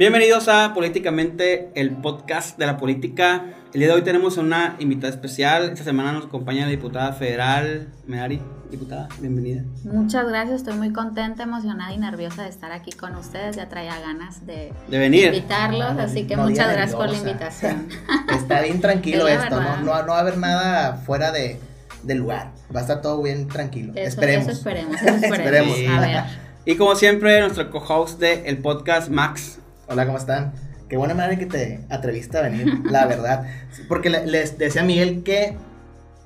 Bienvenidos a Políticamente, el podcast de la política. El día de hoy tenemos una invitada especial. Esta semana nos acompaña la diputada federal, Merari. Diputada, bienvenida. Muchas gracias, estoy muy contenta, emocionada y nerviosa de estar aquí con ustedes. Ya traía ganas de, De venir. invitarlos, así que No muchas gracias por la invitación. Está bien tranquilo Es esto. ¿no? No, no va a haber nada fuera de, del lugar. Va a estar todo bien tranquilo. Eso, esperemos. eso esperemos, eso esperemos. Esperemos. A ver. Y como siempre, nuestro co-host del podcast, Max. Hola, ¿cómo están? Qué buena manera que te atreviste a venir, la verdad. Porque le- les decía a Miguel que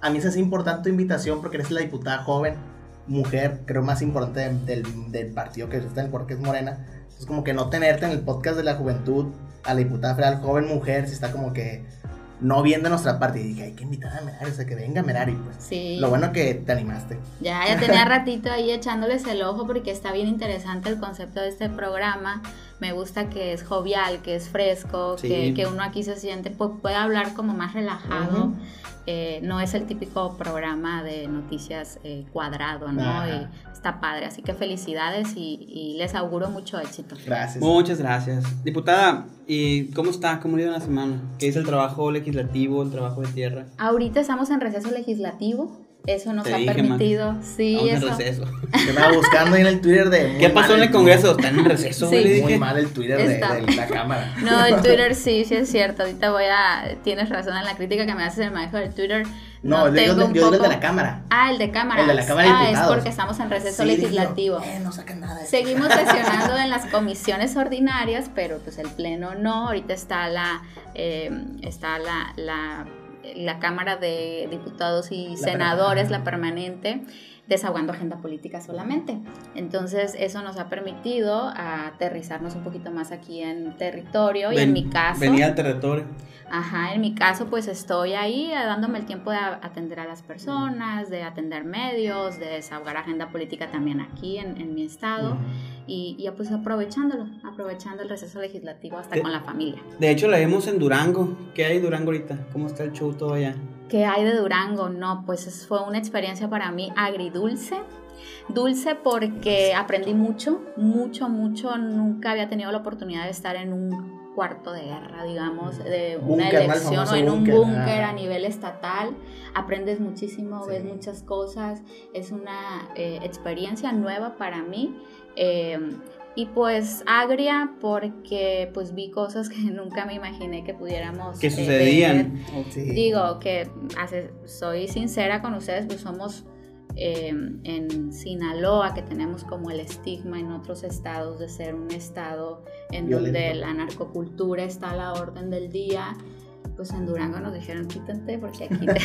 a mí se hace importante tu invitación porque eres la diputada joven, mujer, creo más importante del, partido que está en el cuerpo, que es Morena. Es como que no tenerte en el podcast de la juventud a la diputada federal, joven mujer, si está como que no bien de nuestra parte. Y dije, hay que invitar a Merari, o sea, que venga Merari, pues. Sí. Lo bueno que te animaste. Ya, ya tenía ratito ahí echándoles el ojo porque está bien interesante el concepto de este programa. Me gusta que es jovial, que es fresco, Sí. que, que uno aquí se siente, pues puede hablar como más relajado. Eh, no es el típico programa de noticias eh, cuadrado, ¿no? Ajá. Y está padre, así que felicidades y, y les auguro mucho éxito. Gracias. Muchas gracias. Diputada, ¿y cómo está? ¿Cómo le ha ido la semana? ¿Qué dice el trabajo legislativo, el trabajo de tierra? Ahorita estamos en receso legislativo, eso nos Te ha dije, permitido, sí, Vamos en eso. receso. Yo me estaba buscando ahí en el Twitter de. ¿Qué pasó en el Congreso? Están en receso, Sí. Muy dije. mal el Twitter de, de la cámara. No, el Twitter sí, sí es cierto. Ahorita voy a. Tienes razón en la crítica que me haces del manejo del Twitter. No, tengo un de- yo el de la cámara. Ah, el de cámara. El de la Cámara de Ah, es Diputados. porque estamos en receso Sí, dije yo, legislativo. eh, no sacan nada de Seguimos sesionando en las comisiones ordinarias, pero pues el pleno no. Ahorita está la eh, está la, la, la Cámara de Diputados y La Senadores, permanente. la permanente, desahogando agenda política solamente. Entonces eso nos ha permitido aterrizarnos un poquito más aquí en territorio y en Ven- mi caso... Venía al territorio. Ajá, en mi caso pues estoy ahí eh, dándome el tiempo de atender a las personas, de atender medios, de desahogar agenda política también aquí en, en mi estado y, y pues aprovechándolo, aprovechando el receso legislativo hasta De- con la familia. De hecho, la vimos en Durango. ¿Qué hay en Durango ahorita? ¿Cómo está el show todo allá? ¿Qué hay de Durango? No, pues es- fue una experiencia para mí agridulce. Dulce porque aprendí mucho, mucho, mucho. Nunca había tenido la oportunidad de estar en un cuarto de guerra, digamos, de una elección o en un búnker, búnker ah. a nivel estatal. Aprendes muchísimo, Sí. ves muchas cosas. Es una eh, experiencia nueva para mí. eh, y pues agria porque pues vi cosas que nunca me imaginé que pudiéramos ¿Qué eh, sucedían? Sí. Digo que hace- soy sincera con ustedes, pues somos eh, en Sinaloa, que tenemos como el estigma en otros estados de ser un estado en donde la narcocultura está a la orden del día. Pues en Durango nos dijeron quítate porque aquí, te-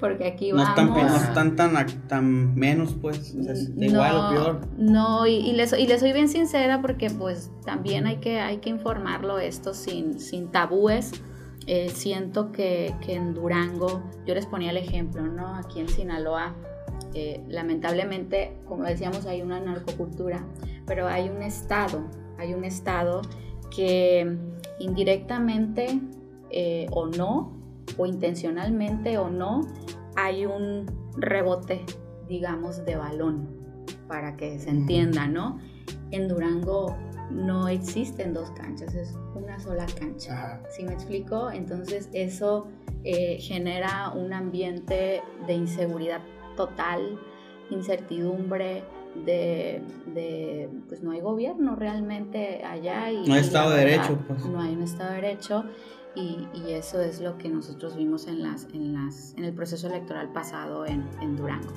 porque aquí No están, vamos. no están tan, tan menos, pues. O sea, es igual o peor. No, y, y les, y les soy bien sincera porque pues también hay que, hay que informarlo esto sin, sin tabúes. Eh, siento que, que en Durango, yo les ponía el ejemplo, ¿no? Aquí en Sinaloa, eh, lamentablemente, como decíamos, hay una narcocultura, pero hay un estado, hay un estado que indirectamente eh, o no, o intencionalmente o no, hay un rebote, digamos, de balón, para que se entienda, ¿no? En Durango no existen dos canchas, es una sola cancha. Ajá. ¿Sí me explico? Entonces eso eh, genera un ambiente de inseguridad total, incertidumbre, de, de, pues no hay gobierno realmente allá. Y, No hay Estado de Derecho, pues. No hay un Estado de Derecho y, eso es lo que nosotros vimos en, las, en, las, en el proceso electoral pasado en, en Durango.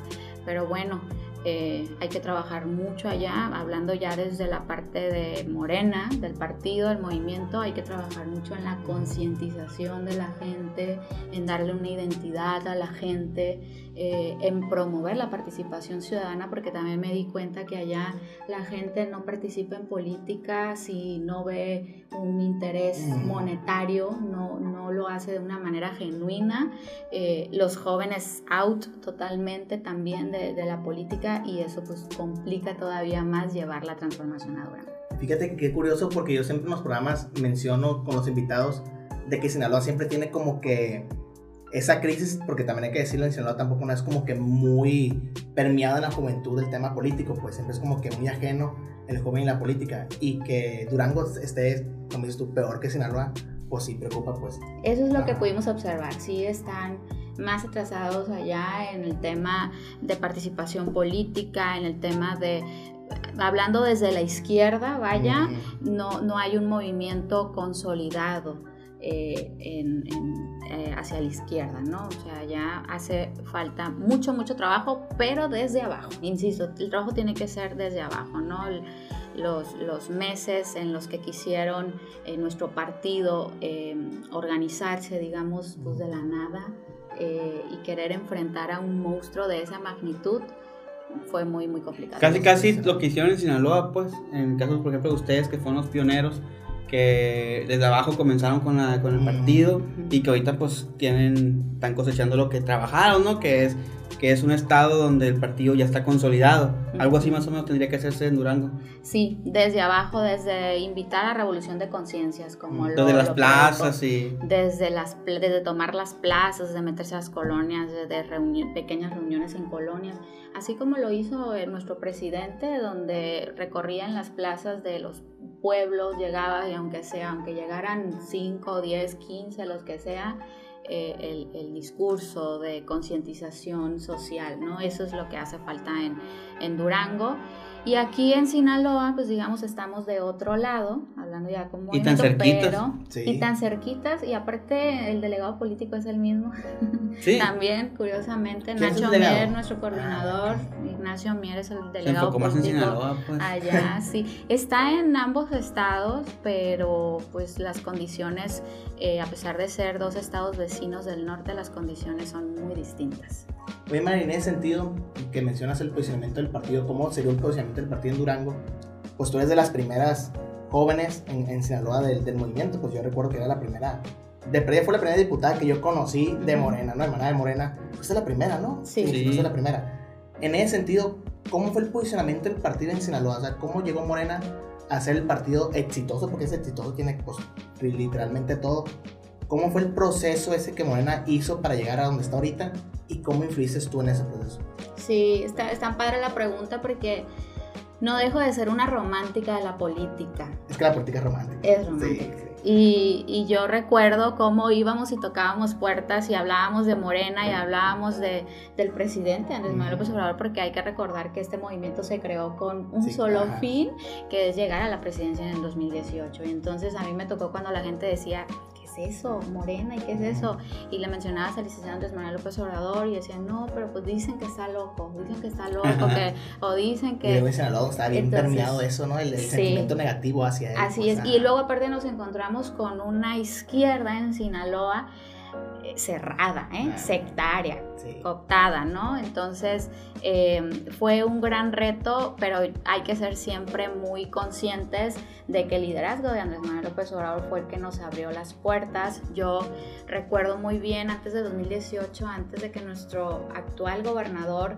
Pero bueno, eh, hay que trabajar mucho allá, hablando ya desde la parte de Morena, del partido, del movimiento, hay que trabajar mucho en la concientización de la gente, en darle una identidad a la gente, eh, en promover la participación ciudadana, porque también me di cuenta que allá la gente no participa en política si no ve un interés Mm. monetario, no, no lo hace de una manera genuina. Eh, los jóvenes out totalmente también de, de la política y eso pues complica todavía más llevar la transformación a Durango. Fíjate que qué curioso porque yo siempre en los programas menciono con los invitados de que Sinaloa siempre tiene como que esa crisis, porque también hay que decirlo, en Sinaloa tampoco no es como que muy permeada en la juventud el tema político, pues siempre es como que muy ajeno el joven y la política y que Durango esté, como dices tú, peor que Sinaloa, pues sí preocupa, pues. Eso es lo que pudimos observar, sí están más atrasados allá en el tema de participación política, en el tema de hablando desde la izquierda, vaya, no, no hay un movimiento consolidado eh, eh, hacia la izquierda, ¿no? O sea, ya hace falta mucho, mucho trabajo, pero desde abajo. Insisto, el trabajo tiene que ser desde abajo, ¿no? los, los, meses en los que quisieron eh, nuestro partido organizarse, digamos, pues de la nada y querer enfrentar a un monstruo de esa magnitud, fue muy, muy complicado. Casi, casi lo que hicieron en Sinaloa, pues, en casos, por ejemplo, de ustedes que fueron los pioneros, que desde abajo comenzaron con, la, con el partido y que ahorita pues tienen, están cosechando lo que trabajaron, ¿no? Que es que es un estado donde el partido ya está consolidado. Algo así más o menos tendría que hacerse en Durango. Sí, desde abajo, desde invitar a la revolución de conciencias, como Desde las plazas y... Desde, las, desde tomar las plazas, de meterse a las colonias, de pequeñas reuniones en colonias, así como lo hizo nuestro presidente, donde recorría en las plazas de los pueblos, llegaba y aunque sea, aunque llegaran 5, 10, 15, los que sea, eh, el, discurso de concientización social, ¿no? Eso es lo que hace falta en, en Durango. Y aquí en Sinaloa, pues digamos, estamos de otro lado, hablando ya como y tan cerquitas. y tan cerquitas, y aparte el delegado político es el mismo. También, curiosamente, Nacho Mier, nuestro coordinador, Ignacio Mier es el delegado político. en Sinaloa, pues. Allá, sí. Está en ambos estados, pero pues las condiciones, eh, a pesar de ser dos estados vecinos del norte, las condiciones son muy distintas. Oye, María, en ese sentido, que mencionas el posicionamiento del partido, ¿cómo sería el posicionamiento del partido en Durango? Pues tú eres de las primeras jóvenes en, en Sinaloa del, del, movimiento, pues yo recuerdo que era la primera, de fue la primera diputada que yo conocí de Morena, ¿no? Hermana de Morena, pues es la primera, ¿no? Sí. sí. Pues es la primera. En ese sentido, ¿cómo fue el posicionamiento del partido en Sinaloa? O sea, ¿cómo llegó Morena a ser el partido exitoso? Porque es exitoso, tiene pues, literalmente todo. ¿Cómo fue el proceso ese que Morena hizo para llegar a donde está ahorita? ¿Y cómo influiste tú en ese proceso? Sí, está, está padre la pregunta porque no dejo de ser una romántica de la política. Es que la política es romántica. Es romántica. Y, y, yo recuerdo cómo íbamos y tocábamos puertas y hablábamos de Morena y hablábamos de, del presidente Andrés Manuel López Obrador, porque hay que recordar que este movimiento se creó con un solo fin, que es llegar a la presidencia en el 2018. Y entonces a mí me tocó cuando la gente decía, eso? Morena, ¿y qué es eso? Y le mencionabas al licenciado Andrés Manuel López Obrador y decían, no, pero pues dicen que está loco, dicen que está loco, que, o dicen que... Y está bien permeado eso, ¿no? El, sentimiento negativo hacia él. Así es, y luego aparte nos encontramos con una izquierda en Sinaloa cerrada, ¿eh? sectaria, cooptada, ¿no? Entonces eh, fue un gran reto, pero hay que ser siempre muy conscientes de que el liderazgo de Andrés Manuel López Obrador fue el que nos abrió las puertas. Yo recuerdo muy bien antes de 2018, antes de que nuestro actual gobernador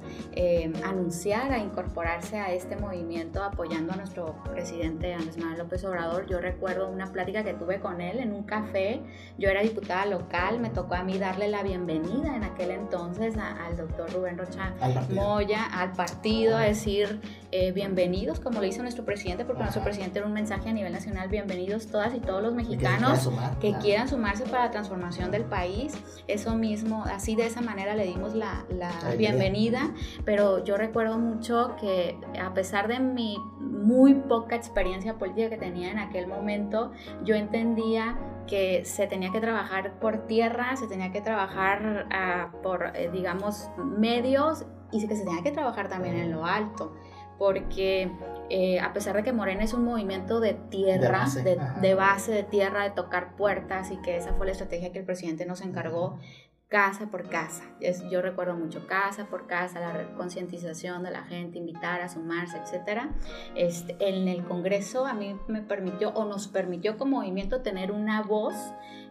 anunciara incorporarse a este movimiento apoyando a nuestro presidente Andrés Manuel López Obrador, yo recuerdo una plática que tuve con él en un café. Yo era diputada local, me tocó a mí darle la bienvenida en aquel entonces al doctor Rubén Rocha Moya, al partido, a decir eh, bienvenidos, como lo hizo nuestro presidente, porque nuestro presidente era un mensaje a nivel nacional, bienvenidos todas y todos los mexicanos que, quieran sumarse para la transformación del país. Eso mismo, así de esa manera le dimos la, la bienvenida, pero yo recuerdo mucho que a pesar de mi muy poca experiencia política que tenía en aquel momento, yo entendía que se tenía que trabajar por tierra, se tenía que trabajar ah, por, eh, digamos, medios y que se tenía que trabajar también en lo alto, porque eh, a pesar de que Morena es un movimiento de tierra, de base, de, tierra, de tocar puertas y que esa fue la estrategia que el presidente nos encargó, casa por casa. yo recuerdo mucho casa por casa, la concientización de la gente, invitar a sumarse, etc. Este, en el Congreso a mí me permitió o nos permitió como movimiento tener una voz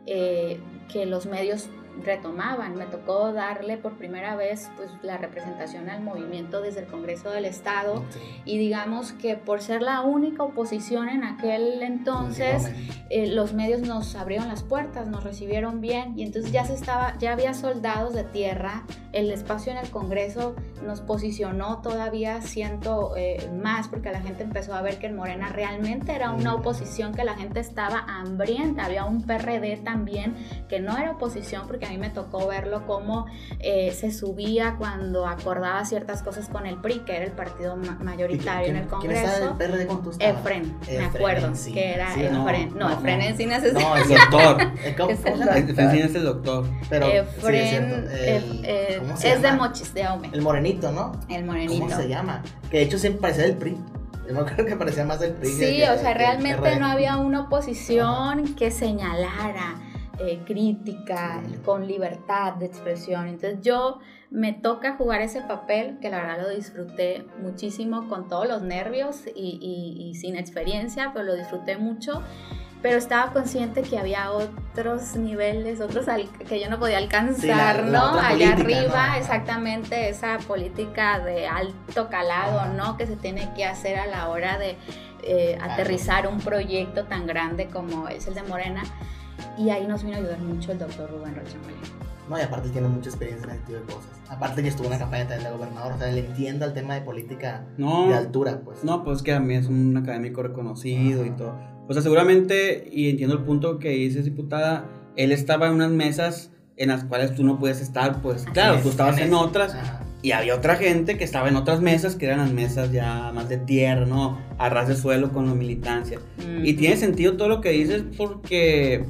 eh, que los medios retomaban. Me tocó darle por primera vez pues, la representación al movimiento desde el Congreso del Estado. Y digamos que por ser la única oposición en aquel entonces, eh, los medios nos abrieron las puertas, nos recibieron bien. Y entonces ya se estaba, ya había soldados de tierra. El espacio en el Congreso nos posicionó todavía siento eh, más porque la gente empezó a ver que en Morena realmente era una oposición que la gente estaba hambrienta. Había un PRD también que no era oposición porque a mí me tocó verlo como eh, se subía cuando acordaba ciertas cosas con el PRI, que era el partido mayoritario en el Congreso. ¿Quién el PRD con tu Efren, me acuerdo que era Efren. No, no, Efren Encinas es, no, el doctor. Efren Encinas es el doctor. Pero, Efren es, de Mochis, de Aume. El morenito, ¿no? El morenito. ¿Cómo se llama? Que de hecho siempre parecía del PRI. Yo me acuerdo que parecía más del PRI. Sí, o sea, realmente no había una oposición que señalara. Eh, crítica, con libertad de expresión. Entonces yo me toca jugar ese papel que la verdad lo disfruté muchísimo con todos los nervios y, y sin experiencia, pero lo disfruté mucho pero estaba consciente que había otros niveles, otros que yo no podía alcanzar, ¿no? Allá arriba, exactamente esa política de alto calado, ¿no? Que se tiene que hacer a la hora de eh, aterrizar un proyecto tan grande como es el de Morena. Y ahí nos vino a ayudar mucho el doctor Rubén Rocha No, y aparte tiene mucha experiencia en ese tipo de cosas. Aparte que estuvo en la campaña también de gobernador, o sea, le entiendo el tema de política de altura, pues. No, pues que a mí es un académico reconocido y todo o sea, seguramente, y entiendo el punto que dices, diputada, él estaba en unas mesas en las cuales tú no puedes estar, pues claro, tú estabas en, otras y había otra gente que estaba en otras mesas que eran las mesas ya más de tierra, ¿no? A ras de suelo con la militancia. Y tiene sentido todo lo que dices porque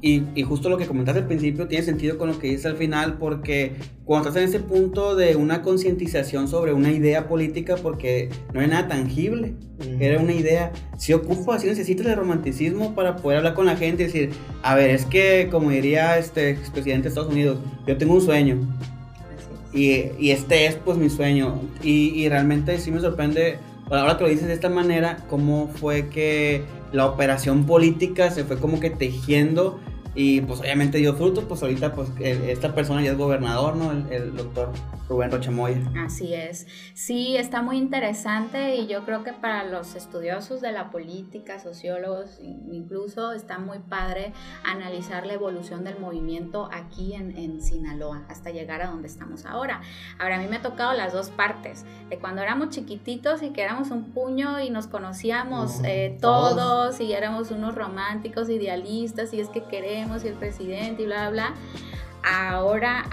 y, justo lo que comentaste al principio tiene sentido con lo que dices al final, porque cuando estás en ese punto de una concientización sobre una idea política, porque no es nada tangible, era una idea, si ocupa, si necesitas el romanticismo para poder hablar con la gente y decir, a ver, es que como diría este expresidente de Estados Unidos, yo tengo un sueño. Y, y este es pues mi sueño. Y, y realmente sí me sorprende, ahora que lo dices de esta manera, cómo fue que la operación política se fue como que tejiendo y pues obviamente dio frutos, pues ahorita pues esta persona ya es gobernador, ¿no? El, doctor Rubén Rochamoya. Así es. Sí, está muy interesante y yo creo que para los estudiosos de la política, sociólogos incluso, está muy padre analizar la evolución del movimiento aquí en, en Sinaloa hasta llegar a donde estamos ahora. Ahora, a mí me ha tocado las dos partes, de cuando éramos chiquititos y que éramos un puño y nos conocíamos eh, todos y éramos unos románticos, idealistas y es que queremos y el presidente y bla, bla, ahora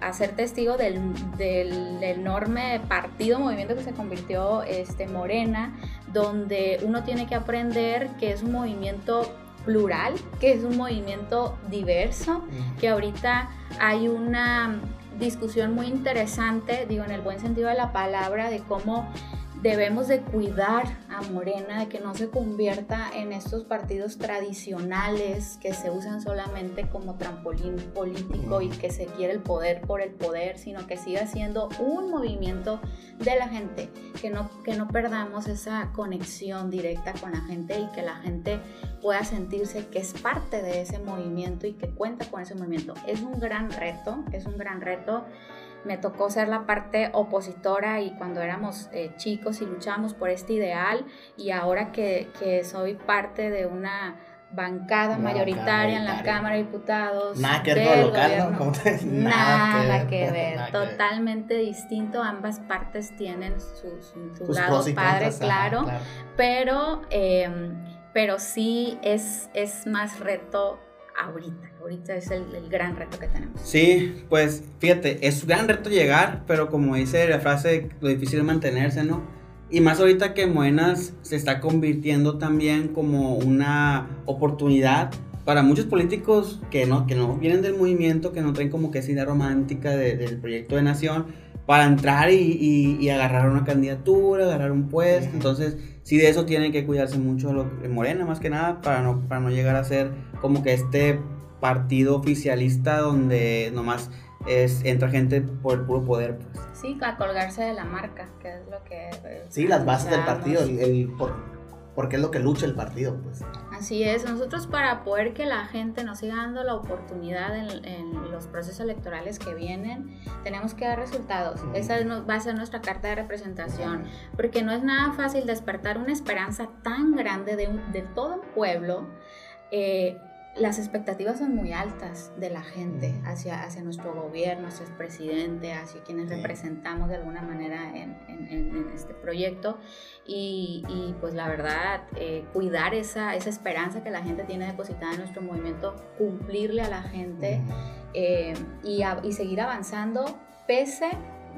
a, ser testigo del, enorme partido, movimiento que se convirtió este, Morena, donde uno tiene que aprender que es un movimiento plural, que es un movimiento diverso, que ahorita hay una discusión muy interesante, digo en el buen sentido de la palabra, de cómo debemos de cuidar a Morena de que no se convierta en estos partidos tradicionales que se usan solamente como trampolín político y que se quiere el poder por el poder, sino que siga siendo un movimiento de la gente, que no, que no perdamos esa conexión directa con la gente y que la gente pueda sentirse que es parte de ese movimiento y que cuenta con ese movimiento. Es un gran reto, es un gran reto me tocó ser la parte opositora y cuando éramos eh, chicos y luchábamos por este ideal y ahora que, que soy parte de una bancada mayoritaria en la Cámara de Diputados. Nada que ver local, Nada, que ver, totalmente distinto. Ambas partes tienen su, su, lado padre, claro, pero, em, pero sí es, es más reto ahorita. Ahorita es el, gran reto que tenemos. Sí, pues fíjate, es un gran reto llegar, pero como dice la frase, lo difícil es mantenerse, ¿no? Y más ahorita que Moenas se está convirtiendo también como una oportunidad para muchos políticos que no, que no vienen del movimiento, que no traen como que esa idea romántica del proyecto de nación, para entrar y, agarrar una candidatura, agarrar un puesto. Entonces, sí de eso tienen que cuidarse mucho lo, Morena, más que nada, para no, para no llegar a ser como que este partido oficialista donde nomás es, entra gente por el puro poder. Pues. Sí, a colgarse de la marca, que es lo que... Eh, sí, las bases del partido, el, por, porque es lo que lucha el partido, pues. Así es, nosotros para poder que la gente nos siga dando la oportunidad en, los procesos electorales que vienen, tenemos que dar resultados. Esa va a ser nuestra carta de representación, porque no es nada fácil despertar una esperanza tan grande de, de todo un pueblo. Eh, las expectativas son muy altas de la gente hacia, hacia nuestro gobierno, hacia el presidente, hacia quienes representamos de alguna manera en, este proyecto. Y, pues la verdad, eh, cuidar esa, esa esperanza que la gente tiene depositada en nuestro movimiento, cumplirle a la gente eh, y, y seguir avanzando pese,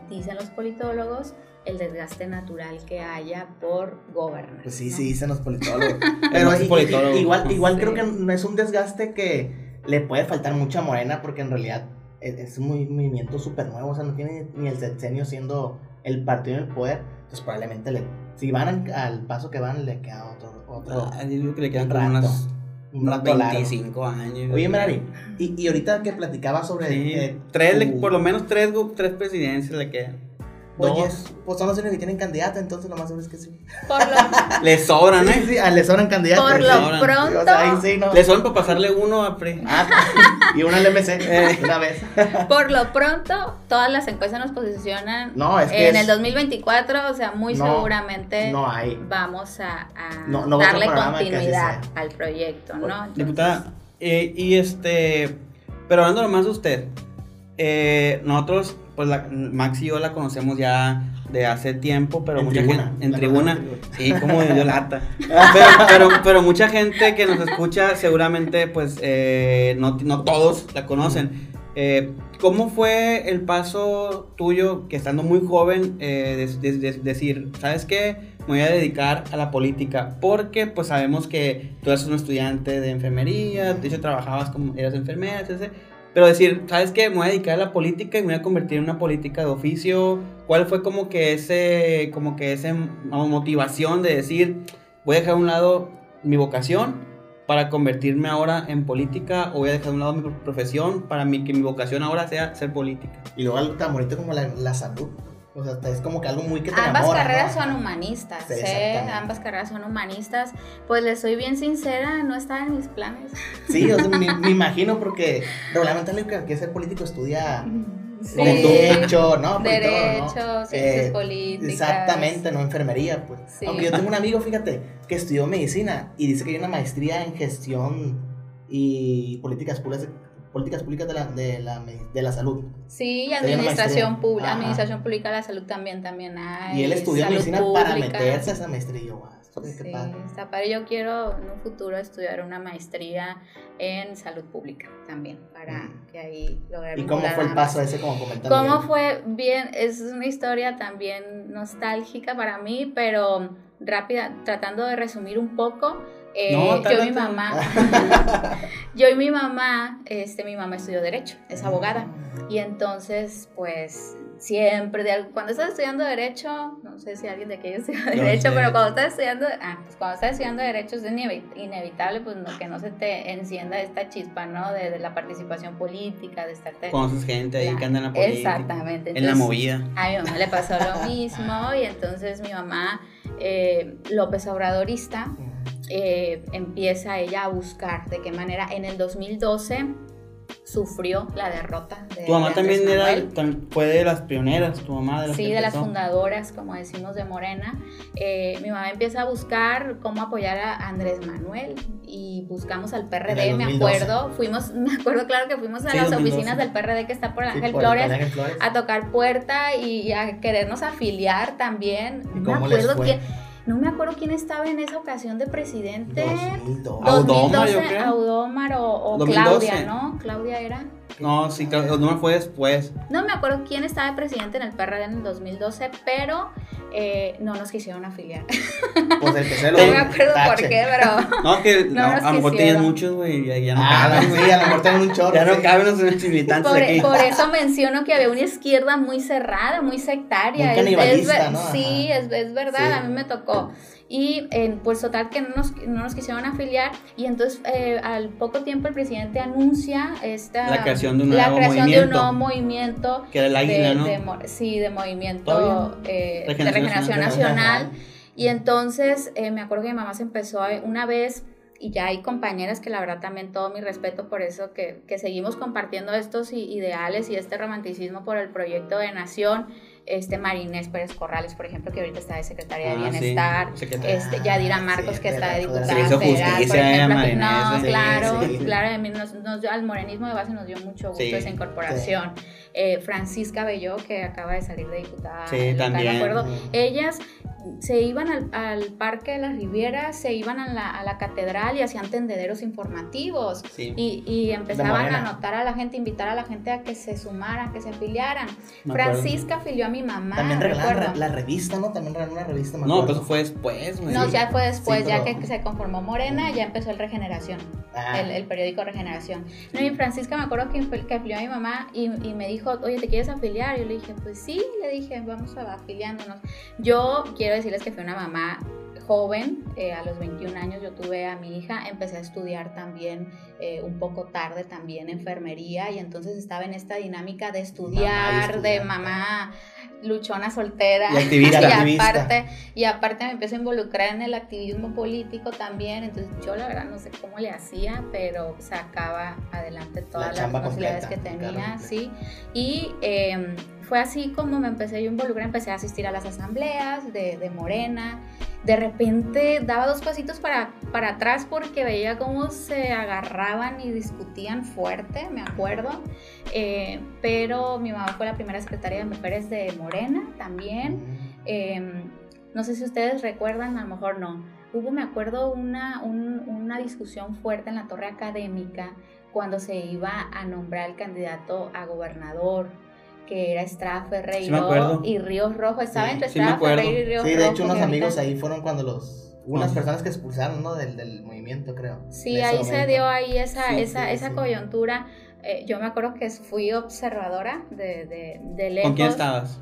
dicen los politólogos, el desgaste natural que haya por gobernar. Pues sí, sí, dicen los politólogos. Pero igual, igual creo que no es un desgaste que le puede faltar mucho a Morena porque en realidad es, un movimiento súper nuevo, o sea, no tiene ni el sexenio siendo el partido en el poder, entonces probablemente le, si van al paso que van le queda otro, otro ah, yo creo que le quedan rato, unas, unos 25 años. Oye, Merari, y, y ahorita que platicaba sobre... Eh, tres, por lo menos tres, tres presidencias le quedan. Oye, pues son los únicos que tienen candidato, entonces lo más seguro es que sí. Por lo... le sobran, ¿eh? Sí, sí, le sobran candidatos. Por lo pronto. sí, no. Le sobran para pasarle uno a Pre. Ah, y uno al MC, eh. una vez. Por lo pronto, todas las encuestas nos posicionan no, es que en el 2024, o sea, muy seguramente no hay. vamos a, a darle continuidad al proyecto, ¿no? Diputada, eh, y este, pero hablando más de usted, eh, nosotros pues la, Max y yo la conocemos ya de hace tiempo, pero mucha gente en tribuna, sí, como de lata. Pero, pero, mucha gente que nos escucha seguramente pues eh, no, no, todos la conocen. Eh, ¿Cómo fue el paso tuyo que estando muy joven eh, de, decir, ¿sabes qué? Me voy a dedicar a la política porque pues sabemos que tú eres un estudiante de enfermería, de hecho trabajabas como eras enfermera, etc. Pero decir, ¿sabes qué? Me voy a dedicar a la política y me voy a convertir en una política de oficio. ¿Cuál fue como que ese, como que esa motivación de decir, voy a dejar a un lado mi vocación para convertirme ahora en política o voy a dejar a un lado mi profesión para mí, que mi vocación ahora sea ser política? Y luego algo tan bonito como la, la salud. O sea, es como que algo muy que te Ambas carreras son humanistas, ¿eh? Ambas carreras son humanistas. Pues les soy bien sincera, no está en mis planes. Sí, o sea, me, imagino porque regularmente alguien que ser político estudia derecho, ¿no? Derecho, ciencias eh, políticas. Exactamente, no enfermería, pues. Aunque yo tengo un amigo, fíjate, que estudió medicina y dice que hay una maestría en gestión y políticas públicas políticas públicas de la, de la, de la salud. Sí, administración pública, administración pública de la salud también, también hay. Y él estudió medicina para meterse a esa maestría. Yo, sí, está padre. Yo quiero en un futuro estudiar una maestría en salud pública también, para mm. que ahí lograr. ¿Y cómo fue el paso ese, como comentario? ¿Cómo fue? Bien, es una historia también nostálgica para mí, pero rápida, tratando de resumir un poco eh, yo y mi mamá, yo y mi mamá, este, mi mamá estudió derecho, es abogada y entonces, pues siempre, de, cuando estás estudiando derecho, no sé si alguien de aquí estudia derecho, pero cuando estás estudiando, ah, pues cuando estás estudiando derecho es inevitable, pues que no se te encienda esta chispa, ¿no? De, la participación política, de estar Conoces gente ahí que anda en la política. Exactamente. en la movida. A mi mamá le pasó lo mismo y entonces mi mamá, eh, López Obradorista eh, empieza ella a buscar de qué manera en el 2012 sufrió la derrota. De tu mamá también era, fue de las pioneras, tu mamá de las Sí, de las fundadoras, como decimos, de Morena. Eh, mi mamá empieza a buscar cómo apoyar a Andrés Manuel y buscamos al PRD, me acuerdo. Fuimos, me acuerdo claro que fuimos a las oficinas del PRD que está por Ángel, Flores, a tocar puerta y a querernos afiliar también. No me acuerdo quién no me acuerdo quién estaba en esa ocasión de presidente. 2012. Audómar, o, Claudia, ¿no? Claudia era. No, sí, Audómar fue después. No me acuerdo quién estaba de presidente en el PRD en el 2012, pero eh, no nos quisieron afiliar. Pues el que se lo No me acuerdo por qué, pero. No, que no, a lo mejor tenían muchos, güey, ya, ya, no ah, caben. Sí, a lo mejor tienen un chorro. Ya no caben los militantes por, aquí. Por eso menciono que había una izquierda muy cerrada, muy sectaria. Muy es, es, ¿no? Sí, es, es verdad, a mí me tocó. Y pues total que no nos, no nos quisieron afiliar y entonces eh, al poco tiempo el presidente anuncia esta, la creación de un nuevo, creación movimiento, de un nuevo movimiento. Que era el águila, ¿no? sí, de movimiento eh, de regeneración nacional. Y entonces eh, me acuerdo que mi mamá se empezó una vez y ya hay compañeras que la verdad también todo mi respeto por eso, que, que seguimos compartiendo estos ideales y este romanticismo por el proyecto de nación este Marinés Pérez Corrales, por ejemplo, que ahorita está de secretaria de Ah, sí, Bienestar, secretaria. este, Yadira Marcos, sí, que está de de diputada Se hizo federal, justicia, por eh, ejemplo, Marinés, no, sí, claro, sí. claro, a mí nos- nos- al morenismo de base nos dio mucho gusto Sí. esa incorporación. Eh, Francisca Belló, que acaba de salir de diputada Sí, local, también. me acuerdo, ellas se iban al, al Parque de las Rivieras, se iban a la, a la catedral y hacían tendederos informativos. Sí. Y, y empezaban a anotar a la gente, invitar a la gente a que se sumaran, que se afiliaran. Me acuerdo. Francisca afilió a mi mamá. También regalaron la revista, ¿no? También regalaron una revista, me No, acuerdo. pues eso fue después, güey. No, ya fue después, Sí, ya pero- que se conformó Morena, ya empezó el Regeneración, Ah, el, el periódico Regeneración. No, y Francisca me acuerdo que, que afilió a mi mamá y, y me dijo, oye, ¿te quieres afiliar? Y yo le dije, pues sí, le dije, vamos a afiliándonos. Yo quiero decirles que fui una mamá joven, eh, a los 21 años yo tuve a mi hija, empecé a estudiar también eh, un poco tarde también enfermería y entonces estaba en esta dinámica de estudiar, de mamá luchona soltera Y activista. y Activista. aparte y aparte me empiezo a involucrar en el activismo político también entonces yo la verdad no sé cómo le hacía pero sacaba adelante todas las posibilidades que tenía claro, sí y eh, fue así como me empecé a involucrar empecé a asistir a las asambleas de, de Morena de repente daba dos pasitos para, para atrás porque veía cómo se agarraban y discutían fuerte, me acuerdo. Eh, pero mi mamá fue la primera secretaria de mujeres de Morena también. Eh, no sé si ustedes recuerdan, a lo mejor no. Hubo, me acuerdo, una, un- una discusión fuerte en la torre académica cuando se iba a nombrar el candidato a gobernador, que era Estrada Ferreiro Sí y Ríos Rojo. Estaba Sí, entre sí Estrada. Ferreiro y Ríos Sí, Rojo. de hecho unos ahorita- amigos ahí fueron cuando los... Unas personas que expulsaron, ¿no? Del, del movimiento, creo. Sí, ahí se momento. dio ahí esa, Sí, esa, sí, esa sí. coyuntura. Eh, yo me acuerdo que fui observadora de, de, de lejos. ¿Con quién estabas?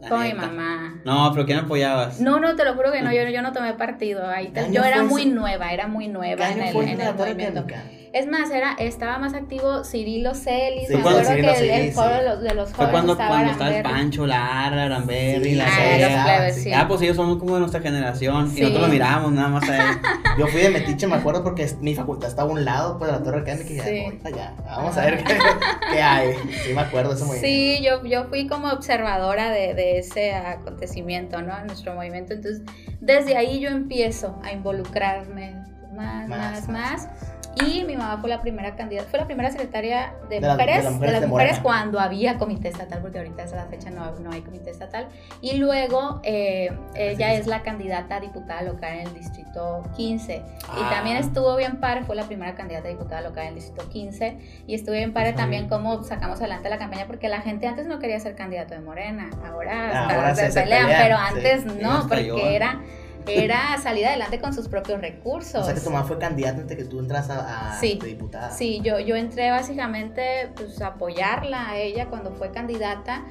La Con mi neta. mamá. No, pero ¿quién apoyabas? No, no, te lo juro que no, yo, yo no tomé partido. Ahí te- ¿Qué año yo era muy nueva, era muy ¿Qué nueva en el, en el movimiento. académica? Es más, era, estaba más activo Cirilo Celis. Sí, me acuerdo Cirilo que el, el Celis, foro de los, de los Fue cuando, estaba cuando estaba el. Pancho, Lara, Aramberri, Sí, la Ah, Cera. sí. Ah, pues ellos somos como de nuestra generación. Y nosotros lo mirábamos nada más a él. Yo fui de Metiche, me acuerdo, porque mi facultad estaba a un lado pues, de la torre académica y para allá. Vamos a ver qué, qué hay. Sí, me acuerdo de ese movimiento. Sí, yo, yo fui como observadora de, de ese acontecimiento, ¿no? En nuestro movimiento. Entonces, desde ahí yo empiezo a involucrarme más, más, Más, más. Y mi mamá fue la primera candidata, fue la primera secretaria de, De la- de mujeres, de las mujeres Morena. cuando había comité estatal, porque ahorita a la fecha no, no hay comité estatal. Y luego eh, ella sí. es la candidata a diputada local en el distrito 15. Y Ah. también estuvo bien padre, fue la primera candidata a diputada local en el distrito 15. Y estuvo bien Ujú. también cómo sacamos adelante la campaña, porque la gente antes no quería ser candidato de Morena, ahora, Ah, se, se- se pelean, pero antes Y no, yo. porque era, era salir adelante con sus propios recursos. O sea que tu mamá fue candidata antes que tú entras a, a Sí. diputada. Sí, yo, yo entré básicamente pues, a apoyarla a ella cuando fue candidata.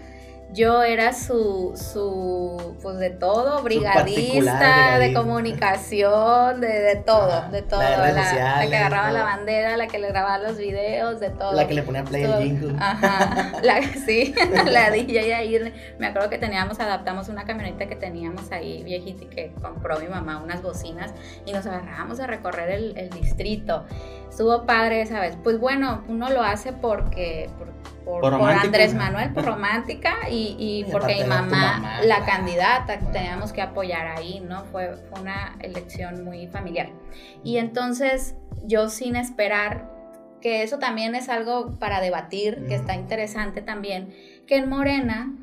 Yo era su, su pues de todo, brigadista, de comunicación, de, de todo, Ajá, de todo. la de redes la, la sociales, que agarraba la bandera, la que le grababa los videos, de todo. La que le ponía play Todo. al jingle. Ajá, la, sí, la DJ ahí, me acuerdo que teníamos, adaptamos una camioneta que teníamos ahí viejita y que compró mi mamá unas bocinas y nos agarrábamos a recorrer el, el distrito. Estuvo padre esa vez. Pues bueno, uno lo hace porque, por, por- Por. Andrés Manuel, por romántica y, y Y porque mi mamá, mamá, la claro. candidata, teníamos que apoyar ahí, ¿no? Fue, fue una elección muy familiar. Y entonces yo sin esperar, que eso también es algo para debatir, que está interesante también, que en Morena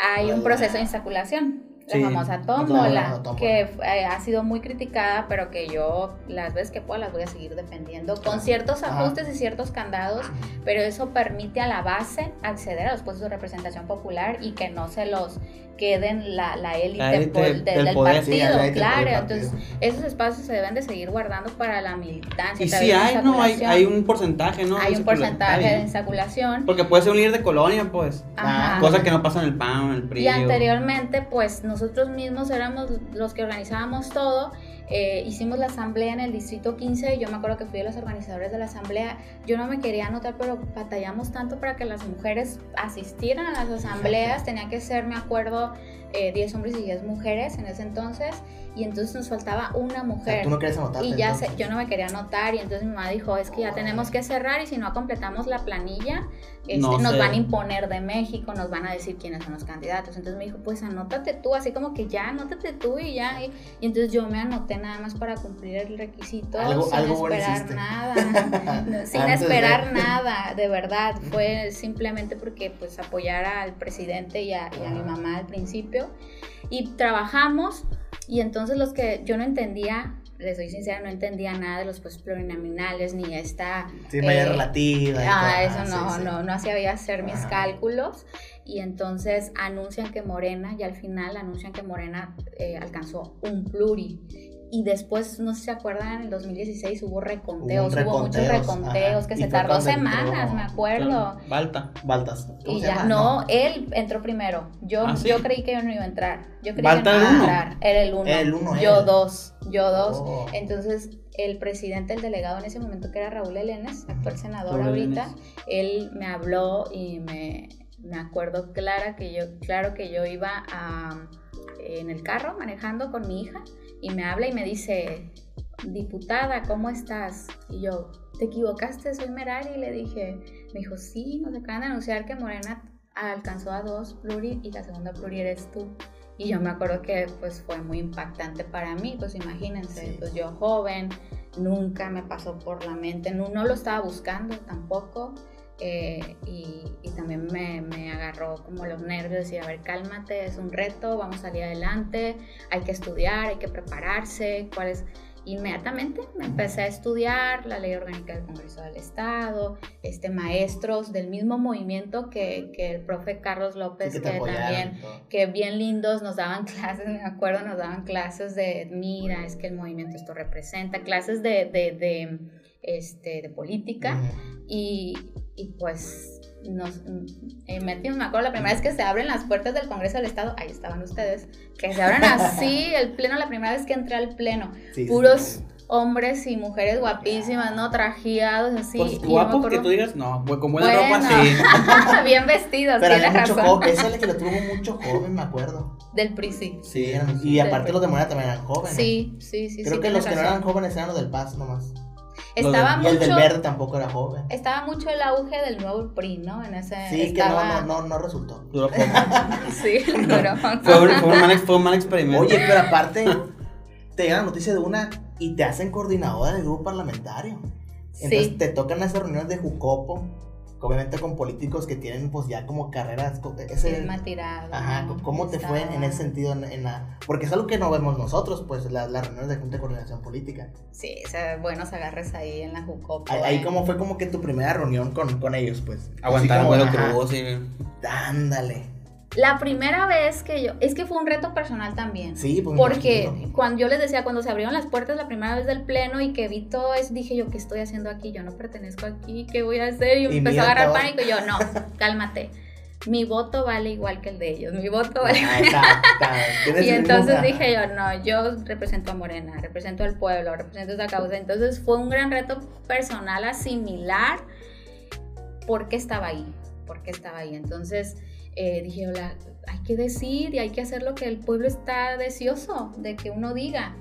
hay un proceso de insaculación. La Sí, famosa tómbola, tómbola. que eh, ha sido muy criticada, pero que yo las veces que pueda las voy a seguir defendiendo, con ciertos ajustes y ciertos candados, pero eso permite a la base acceder a los puestos de representación popular y que no se los queden la, la élite La élite pol- de- del del poder, sí, partido, la élite claro. del Entonces, esos espacios se deben de seguir guardando para la militancia. Y sí la hay, ¿no? Hay, hay un porcentaje, ¿no? Hay un porcentaje de insaculación. Porque puede ser un líder de colonia, pues. Ajá. Cosa que no pasa en el PAN, en el PRI. Y anteriormente, pues nosotros mismos éramos los que organizábamos todo. Eh, hicimos la asamblea en el distrito 15. Yo me acuerdo que fui de los organizadores de la asamblea. Yo no me quería anotar, pero batallamos tanto para que las mujeres asistieran a las asambleas. Tenía que ser, me acuerdo, eh, 10 hombres y 10 mujeres en ese entonces, y entonces nos faltaba una O sea, mujer. tú no quieres anotarte. Y ya se- yo no me quería anotar y entonces mi mamá dijo, es que ya tenemos que cerrar y si no completamos la planilla, este, No nos sé. van a imponer de México, nos van a decir quiénes son los candidatos. Entonces me dijo, pues anótate tú, así como que ya, anótate tú y ya. Y, y entonces yo me anoté nada más para cumplir el requisito Algo- sin algo esperar nada, no, sin Antes de- esperar nada, de verdad. Fue simplemente porque pues apoyar al presidente y a, y a mi mamá al principio. Y trabajamos y entonces los que yo no entendía, les soy sincera, no entendía nada de los pues plurinominales ni esta... Sí, eh, relativa. Ah, eso Ah, no, sí, sí. no, no sabía hacer mis Ajá. cálculos y entonces anuncian que Morena y al final anuncian que Morena eh, alcanzó un pluri. Y después, no sé si se acuerdan, en el 2016 hubo reconteos, Hubo hubo, muchos reconteos, reconteos ajá. que Y se tardó entró- semanas, me acuerdo. Balta. Baltas. ¿Cómo Y ya, no, él entró primero. Yo, ¿Ah, sí? yo creí que yo no iba a entrar. Yo creí Balta que no iba a entrar. Era el uno. El uno, Yo él. dos. Yo dos. Oh. Entonces, el presidente, el delegado en ese momento, que era Raúl Elenes, actual senador Raúl ahorita, Elenes. él me habló y me, me acuerdo clara que yo, claro que yo iba a, en el carro manejando con mi hija y me habla y me dice, diputada, ¿cómo estás? Y yo, ¿te equivocaste? Soy Merari. Y le dije, me dijo, sí, nos acaban de anunciar que Morena alcanzó a dos pluri y la segunda pluri eres tú. Y yo me acuerdo que pues fue muy impactante para mí, pues imagínense, Sí. pues yo joven, nunca me pasó por la mente, no, no lo estaba buscando tampoco. Eh, y, y también me, me agarró como los nervios y a ver, cálmate, es un reto, vamos a salir adelante, hay que estudiar, hay que prepararse, cuál es... Inmediatamente me empecé a estudiar la ley orgánica del Congreso del Estado, este, maestros del mismo movimiento que, que el profe Carlos Sí, López, que te que apoyaron también que bien lindos nos daban clases, me acuerdo, nos daban clases de, mira, es que el movimiento esto representa, clases de, de, de, este, de política Ujú. y, y pues nos eh, metimos, me acuerdo la primera vez que se abren las puertas del Congreso del Estado, ahí estaban ustedes, que se abren así, el pleno, la primera vez que entré al pleno, Sí, puros sí. hombres y mujeres guapísimas, ¿no? Trajeados así. Pues y yo me guapo acuerdo- que tú digas, no, con buena Bueno. ropa sí. bien vestidos, Pero había mucho razón. joven. Esa es la que lo tuvo mucho joven, me acuerdo. Del PRI, sí. Sí, eran- y aparte los de Morena también eran jóvenes. Sí, sí, sí. Creo que los que no eran jóvenes eran los del Paz nomás. Estaba Y el del mucho, verde tampoco era joven. estaba mucho el auge del nuevo PRI, ¿no? En ese Sí, que no, no, no, no resultó. Duró poco. Sí. Fue, un, fue un mal, fue un mal experimento. Oye, pero aparte, te llega la noticia de una y te hacen coordinadora del grupo parlamentario. Entonces Sí. te tocan esas reuniones de Jucopo, obviamente con políticos que tienen pues ya como carreras. co- Ese, tirada. ajá, ¿cómo te fue en ese sentido? En, en la, porque es algo que no vemos nosotros, pues la- las reuniones de Junta de Coordinación Política. Sí, o sea, buenos agarres ahí en la Jucopo. Ahí, ahí eh. como fue como que tu primera reunión con, con ellos, pues. Aguantar el vuelo ajá, crudo, sí. Ándale. La primera vez que yo... Es que fue un reto personal también. Sí, pues Porque cuando yo les decía, cuando se abrieron las puertas la primera vez del pleno y que vi todo eso, dije yo, ¿qué estoy haciendo aquí? Yo no pertenezco aquí, ¿qué voy a hacer? Y, Y empezó a agarrar todo. pánico y yo, no, cálmate. Mi voto vale igual que el de ellos, mi voto vale Ah, está- está- Y entonces dije yo, no, yo represento a Morena, represento al pueblo, represento esa causa. Entonces fue un gran reto personal asimilar por qué estaba ahí, por qué estaba ahí. Entonces eh, dije, hola, hay que decir y hay que hacer lo que el pueblo está deseoso de que uno diga.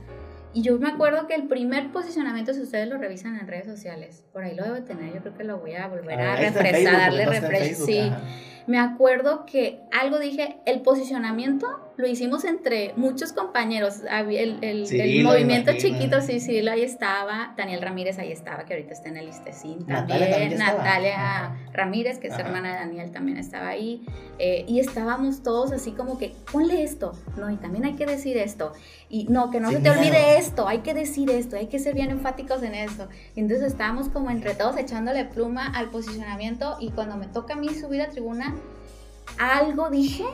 Y yo me acuerdo que el primer posicionamiento, si ustedes lo revisan en redes sociales, por ahí lo debo tener, yo creo que lo voy a volver a, Ah, refrescar, darle refresh. Sí, ajá. Me acuerdo que algo dije, el posicionamiento lo hicimos entre muchos compañeros. El, el- el movimiento chiquito, sí, sí, ahí estaba. Daniel Ramírez ahí estaba, que ahorita está en el listecín Natalia también. también ya estaba. Natalia. Ramírez, que es Ajá. hermana de Daniel, también estaba ahí. Eh, y estábamos todos así como que, ponle esto. No, y también hay que decir esto. Y no, que no Sin se te miedo. olvide esto. Hay que decir esto. Hay que ser bien enfáticos en esto. Y entonces estábamos como entre todos echándole pluma al posicionamiento. Y cuando me toca a mí subir a tribuna, algo dije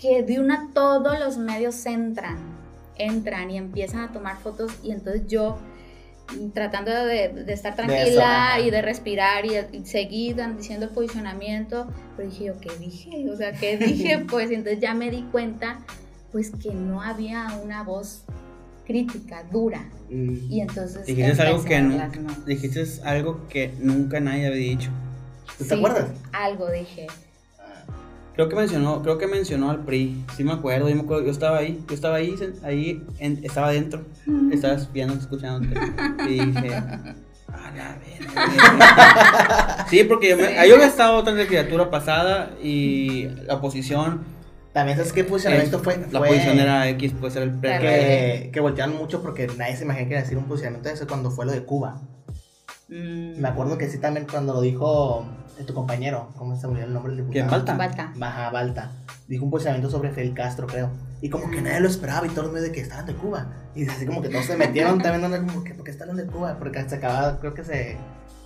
que de una todos los medios entran, entran y empiezan a tomar fotos y entonces yo mm, tratando de, de estar tranquila y de respirar y, y seguir diciendo el posicionamiento, pero dije yo, ¿qué dije? O sea, ¿qué dije? Pues entonces ya me di cuenta pues que no había una voz crítica, dura. Mm. Y entonces... Dijiste algo que nunca, dijiste algo que nunca nadie había dicho. ¿Tú Sí, te acuerdas? Algo dije. Creo que mencionó, creo que mencionó al PRI, sí me acuerdo, yo me acuerdo, yo estaba ahí, yo estaba ahí, ahí en- estaba adentro, estaba viendo, escuchándote, y dije, a la verga. Sí, porque yo, me, ahí yo había estado otra legislatura pasada y la oposición, También sabes qué posicionamiento es- fue. la fue posición era X, puede ser el PRI. que, que voltearon mucho porque nadie se imagina que iba a decir un posicionamiento de ese cuando fue lo de Cuba. Mm, Me acuerdo que sí también cuando lo dijo eh, tu compañero, ¿cómo se me olvidó el nombre del ¿Quién diputado? falta? Balta. Baja Balta. Dijo un posicionamiento sobre Fidel Castro, creo. Y como que nadie lo esperaba y todos los medios de que estaban de Cuba. Y así como que todos se metieron también, ¿no? como que, ¿por qué están de Cuba? Porque se acababa, creo que se...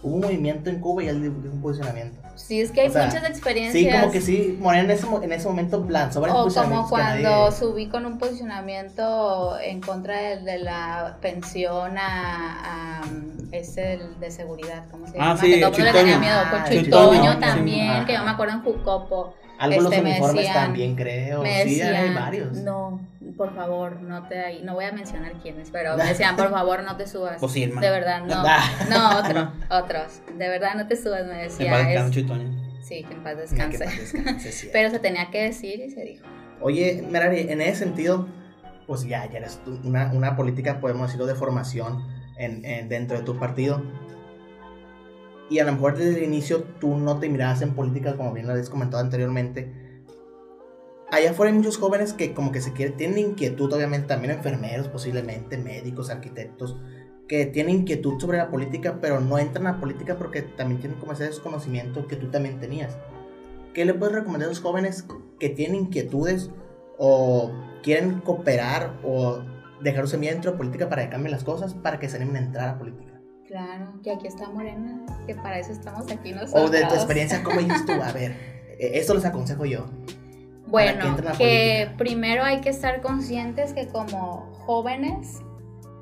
Hubo un movimiento en Cuba y él dijo un posicionamiento. Sí, es que hay O sea, muchas experiencias. Sí, como que sí, Morena en ese, en ese momento lanzó varios O como cuando nadie- subí con un posicionamiento en contra de, de la pensión a, a, um, ese de seguridad, ¿cómo se Ah, llama? sí, que todo el mundo le tenía miedo. Con Ah, Chuitoño Chuitoño, también, sí. que yo me acuerdo en Jucopo. Algo los este, me uniformes decían- también, creo. Me sí, hay varios. no, por favor, no te no voy a mencionar quiénes, pero me decían, por favor, no te subas. Pues Irma. De verdad, no. No, otro, otros. De verdad, no te subas, me En decía. paz es- descanse, sí, que en paz descanse. que paz descanse, sí. Pero se tenía que decir y se dijo. Oye, Merari, en ese sentido, pues ya, ya eres una, una política, podemos decirlo, de formación en, en- dentro de tu partido. Y a lo mejor desde el inicio tú no te mirabas en política, como bien lo habías comentado anteriormente. Allá afuera hay muchos jóvenes que como que se quieren, tienen inquietud, obviamente, también enfermeros, posiblemente, médicos, arquitectos, que tienen inquietud sobre la política, pero no entran a política porque también tienen como ese desconocimiento que tú también tenías. ¿Qué le puedes recomendar a los jóvenes que tienen inquietudes o quieren cooperar o dejar semilla dentro de política para que cambien las cosas, para que se animen a entrar a política? Claro, que aquí está Morena, que para eso estamos aquí nosotros. O de tu experiencia, ¿cómo dices tú? A ver, eh, esto les aconsejo yo. que Bueno, que primero hay que estar conscientes que como jóvenes,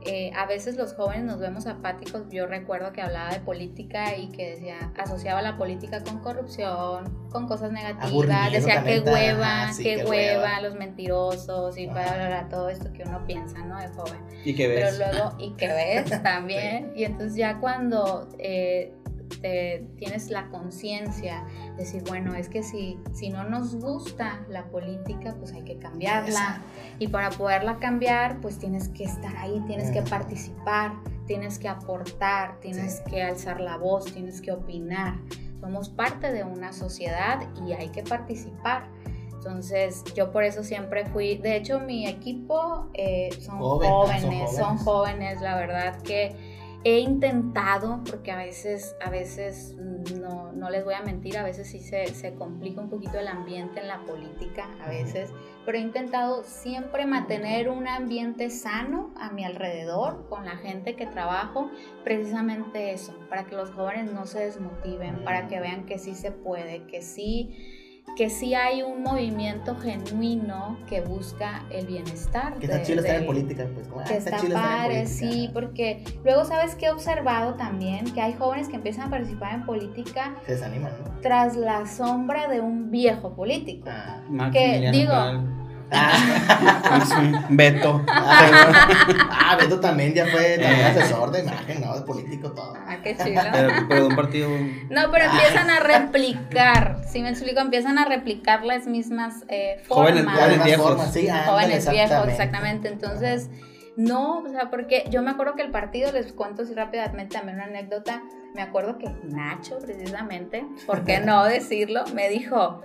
eh, a veces los jóvenes nos vemos apáticos. Yo recuerdo que hablaba de política y que decía, asociaba la política con corrupción, con cosas negativas, decía qué hueva, ajá, sí, qué qué hueva, hueva. los mentirosos y bla, bla, bla, todo esto que uno piensa, ¿no? De joven. ¿Y Pero ves? luego, y que ves también, y entonces ya cuando eh, te- tienes la conciencia, decir, bueno, es que si, si no nos gusta la política, pues hay que cambiarla. Exacto. Y para poderla cambiar, pues tienes que estar ahí, tienes que participar, tienes que aportar, tienes Sí. que alzar la voz, tienes que opinar. Somos parte de una sociedad y hay que participar. Entonces, yo por eso siempre fui, de hecho mi equipo eh, son, Joven, ah, son jóvenes, son jóvenes. jóvenes, la verdad que he intentado, porque a veces, a veces no, no les voy a mentir, a veces sí se, se complica un poquito el ambiente en la política, a veces, pero he intentado siempre mantener un ambiente sano a mi alrededor, con la gente que trabajo, precisamente eso, para que los jóvenes no se desmotiven, para que vean que sí se puede, que sí que sí hay un movimiento genuino que busca el bienestar. Que está de- chido estar en política, pues. como, ah, que está chido estar en padre, política. sí, porque luego sabes que he observado también que hay jóvenes que empiezan a participar en política Se desaniman, ¿no? tras la sombra de un viejo político. Ah. Maximiliano digo-. Ah, Sí, Beto. ah, Beto también ya fue también asesor de imagen, ¿no? De político, todo. Ah, qué chido. Pero, pero de un partido. No, pero empiezan a replicar, si me explico, empiezan a replicar las mismas eh, Jóvenes, formas. jóvenes Las viejos. formas, sí, ándale, jóvenes viejos, exactamente. exactamente. Entonces, no, o sea, porque yo me acuerdo que el partido, les cuento así rápidamente también una anécdota, me acuerdo que Nacho, precisamente, ¿por qué no decirlo? Me dijo,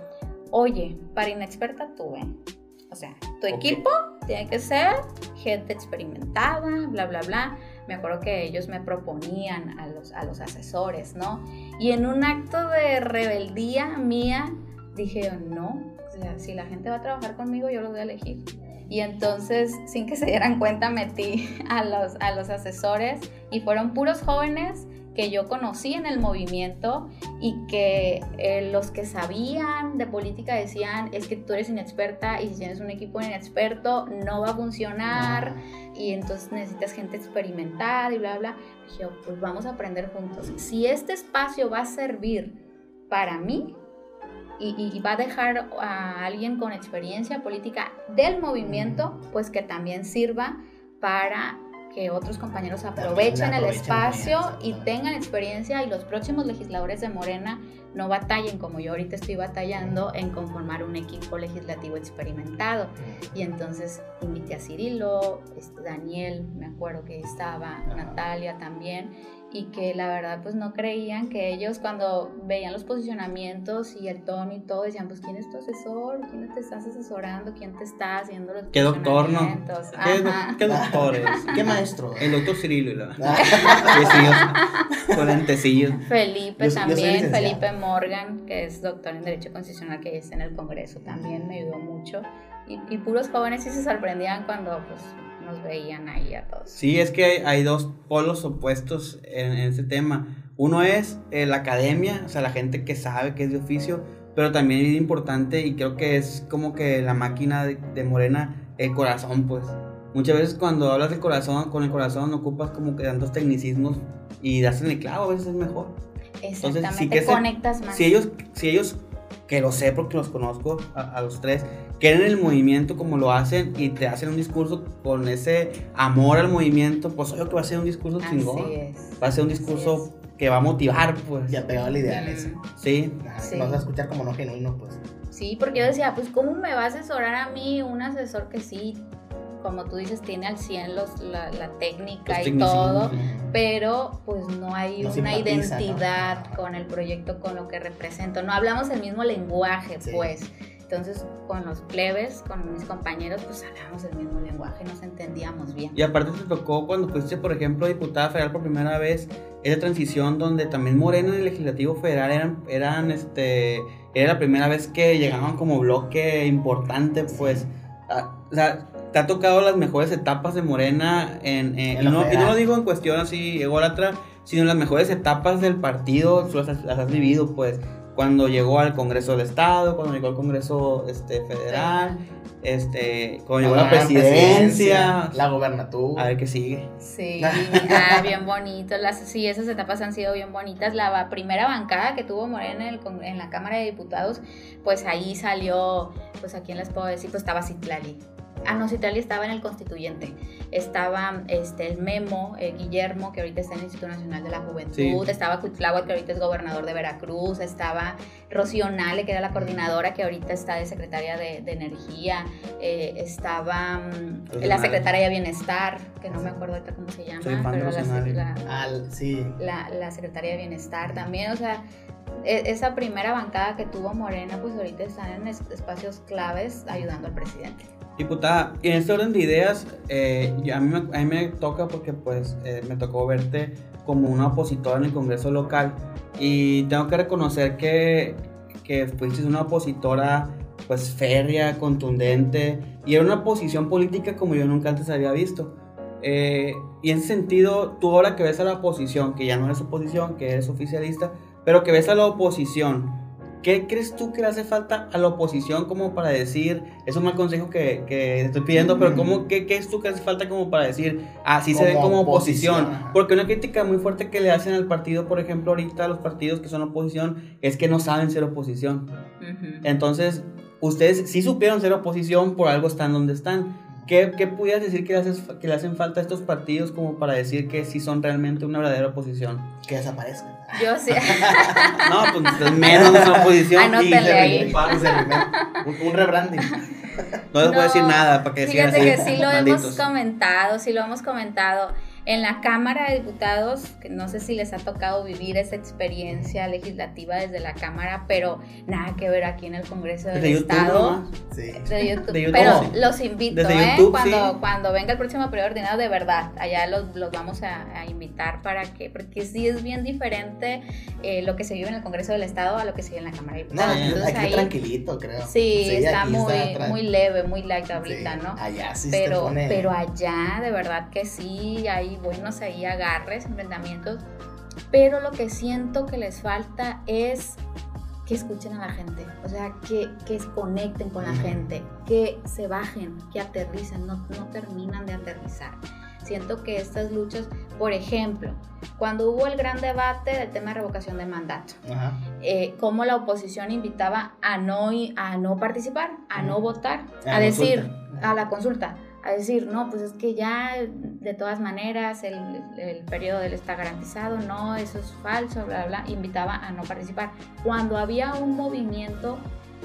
oye, para inexperta tú, ¿eh? O sea, tu equipo tiene que ser gente experimentada, bla, bla, bla. Me acuerdo que ellos me proponían a los, a los asesores, ¿no? Y en un acto de rebeldía mía, dije, no, o sea, si la gente va a trabajar conmigo, yo los voy a elegir. Y entonces, sin que se dieran cuenta, metí a los, a los asesores y fueron puros jóvenes que yo conocí en el movimiento y que eh, los que sabían de política decían, es que tú eres inexperta y si tienes un equipo inexperto no va a funcionar y entonces necesitas gente experimentada y bla, bla. Dije, "Oh, pues vamos a aprender juntos. Si este espacio va a servir para mí y, y- y va a dejar a alguien con experiencia política del movimiento, pues que también sirva para que otros compañeros aprovechen el espacio y tengan experiencia y los próximos legisladores de Morena no batallen como yo ahorita estoy batallando en conformar un equipo legislativo experimentado. Y entonces invité a Cirilo, este, Daniel, me acuerdo que estaba, Natalia también, y que la verdad pues no creían que ellos cuando veían los posicionamientos y el tono y todo decían pues quién es tu asesor, quién te estás asesorando, quién te está haciendo los ¿Qué doctor no? ¿Qué, ¿Qué, doctor es? ¿Qué maestro? El doctor Cirilo y la... con lentecillos. Felipe también, Felipe Morgan, que es doctor en Derecho Constitucional que está en el Congreso, también me ayudó mucho. Y, y puros jóvenes sí se sorprendían cuando pues nos veían ahí a todos. Sí, es que hay, dos polos opuestos en, ese tema. Uno es eh, la academia, o sea, la gente que sabe que es de oficio, pero también es importante y creo que es como que la máquina de, Morena, el corazón, pues. Muchas veces cuando hablas del corazón, con el corazón ocupas como que tantos tecnicismos y das en el clavo, a veces es mejor. Exactamente, Entonces, que conectas más. Si ellos, si ellos, que lo sé porque los conozco a los tres, quieren el movimiento como lo hacen y te hacen un discurso con ese amor al movimiento, pues obvio que va a ser un discurso chingón. Va a ser un discurso que va a motivar, pues. Ya pegado al ideal ese. Sí. sí. Vas a escuchar como no genuino, pues. Sí, porque yo decía, pues, ¿cómo me va a asesorar a mí un asesor que sí, como tú dices, tiene al 100 los, la, técnica y todo, pero pues no hay una identidad con el proyecto, con lo que represento. No hablamos el mismo lenguaje, pues. Entonces, con los plebes, con mis compañeros, pues hablábamos el mismo lenguaje, nos entendíamos bien. Y aparte te tocó cuando fuiste, por ejemplo, diputada federal por primera vez, esa transición donde también Moreno y el Legislativo Federal eran, eran este, era la primera vez que llegaban como bloque importante, pues, o sea, te ha tocado las mejores etapas de Morena, en, y, no, lo digo en cuestión así ególatra, sino las mejores etapas del partido, las, las has vivido, pues cuando llegó al Congreso del Estado, cuando llegó al Congreso este, Federal, este, cuando llegó a la presidencia, la gobernatura. A ver qué sigue. Sí, ah, bien bonito. Las, sí, esas etapas han sido bien bonitas. La primera bancada que tuvo Morena en, en la Cámara de Diputados, pues ahí salió, pues a quién les puedo decir, pues estaba Citlali Ah, no, Citlali estaba en el constituyente. Estaba este, el Memo, eh, Guillermo, que ahorita está en el Instituto Nacional de la Juventud. Estaba Cuitláhuac, que ahorita es gobernador de Veracruz. Estaba Rocío Nale, que era la coordinadora, que ahorita está de secretaria de, Energía. Eh, estaba mm, la secretaria de Bienestar, que no me acuerdo ahorita cómo se llama. pero la, Al, sí. la, la secretaria de Bienestar también. O sea, e, esa primera bancada que tuvo Morena, pues ahorita están en espacios claves ayudando al presidente. Diputada, en este orden de ideas, eh, a, mí me, a, mí me, toca porque pues eh, me tocó verte como una opositora en el Congreso local y tengo que reconocer que, que fuiste una opositora pues férrea, contundente y era una posición política como yo nunca antes había visto. Eh, y en ese sentido, tú ahora que ves a la oposición, que ya no eres oposición, que eres oficialista, pero que ves a la oposición, ¿Qué crees tú que le hace falta a la oposición como para decir, es un mal consejo que, que estoy pidiendo, pero ¿cómo, qué, ¿qué es tú que hace falta como para decir, así se ve como oposición? Porque una crítica muy fuerte que le hacen al partido, por ejemplo, ahorita a los partidos que son oposición, es que no saben ser oposición. Entonces, ustedes sí supieron ser oposición, por algo están donde están. ¿Qué, qué pudieras decir que le, haces, que le hacen falta a estos partidos como para decir que sí son realmente una verdadera oposición? Que desaparezcan. Yo sí. no, pues menos una oposición. Anótenle ahí. Un, rebranding. No les voy a decir nada para que Fíjate que sí lo hemos comentado, sí lo hemos comentado en la Cámara de Diputados, que no sé si les ha tocado vivir esa experiencia legislativa desde la Cámara, pero nada que ver aquí en el Congreso del Estado. Sí. De, YouTube. Pero los invito, ¿eh? cuando, cuando venga el próximo periodo ordinario, de verdad, allá los, los vamos a, invitar para que, porque sí es bien diferente eh, lo que se vive en el Congreso del Estado a lo que se vive en la Cámara de Diputados. No, Entonces, aquí ahí, tranquilito, creo. Sí, está, muy, muy leve, muy light ahorita, ¿no? Allá sí pero, pero allá, de verdad que sí, hay buenos ahí agarres, enfrentamientos, pero lo que siento que les falta es que escuchen a la gente, o sea, que, que conecten con la gente, que se bajen, que aterricen, no, no terminan de aterrizar. Siento que estas luchas, por ejemplo, cuando hubo el gran debate del tema de revocación de mandato, eh, cómo la oposición invitaba a no, a no participar, a no votar, a, decir, a la consulta, a decir, no, pues es que ya de todas maneras el, el periodo de él está garantizado, no, eso es falso, bla, bla, bla, invitaba a no participar. Cuando había un movimiento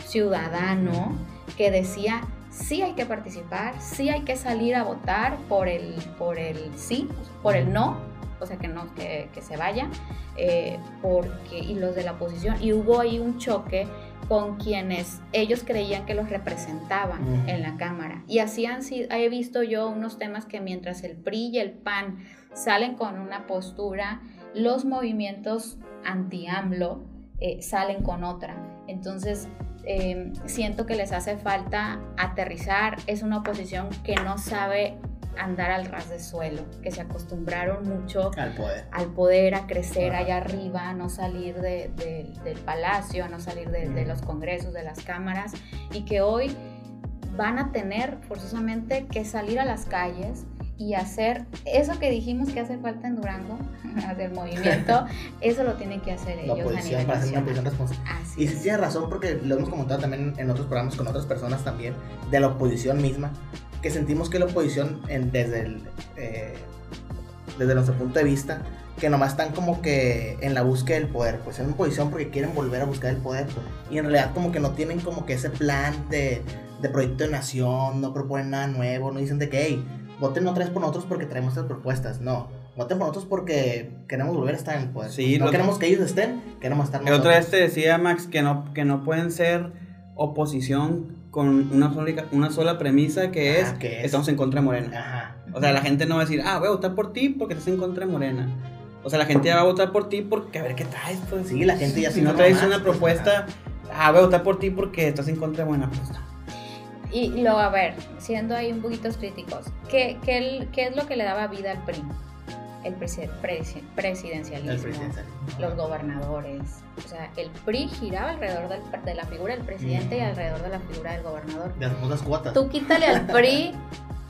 ciudadano que decía, sí hay que participar, sí hay que salir a votar por el, por el sí, por el no, o sea, que no, que, que se vaya, eh, porque, y los de la oposición, y hubo ahí un choque con quienes ellos creían que los representaban en la Cámara. Y así han sido, he visto yo unos temas que mientras el PRI y el PAN salen con una postura, los movimientos anti-AMLO eh, salen con otra. Entonces, eh, siento que les hace falta aterrizar. Es una oposición que no sabe andar al ras de suelo, que se acostumbraron mucho Al poder. al poder, a crecer Ajá. allá arriba, a no salir de- de- del palacio, a no salir de, de Ujú. los congresos, de las cámaras, y que hoy van a tener forzosamente que salir a las calles y hacer eso que dijimos que hace falta en Durango, del movimiento, eso lo tienen que hacer La ellos a oposición, nivel para hacer una oposición responsable. Así Y sí es. tienes razón porque lo hemos comentado también en otros programas con otras personas también, de la oposición misma, que sentimos que la oposición en- desde, el, eh, desde nuestro punto de vista, que nomás están como que en la búsqueda del poder, pues en oposición porque quieren volver a buscar el poder, pues, y en realidad como que no tienen como que ese plan de, de proyecto de nación, no proponen nada nuevo, no dicen de que, hey, voten otra vez por nosotros porque traemos estas propuestas, no. Voten por nosotros porque queremos volver a estar en el poder. Sí, no queremos que ellos estén, queremos estar El nosotros. otra vez te decía, Max, que no, que no pueden ser oposición con una sola, una sola premisa que es, Ah, es- estamos en contra de Morena. Ajá. O sea, la gente no va a decir, ah, voy a votar por ti porque estás en contra de Morena. O sea, la gente ya va a votar por ti porque a ver qué traes, pues. Sí, la gente ya Si no traes más, una pues, propuesta, ah, voy a votar por ti porque estás en contra de Morena, pues no. Y luego, a ver, siendo ahí un poquito críticos, ¿qué, qué, qué es lo que le daba vida al PRI? El presi- presi- presidencialismo, El presidente. los gobernadores. O sea, el PRI giraba alrededor del- de la figura del presidente y alrededor de la figura del gobernador. De las famosas cuotas. Tú quítale al PRI,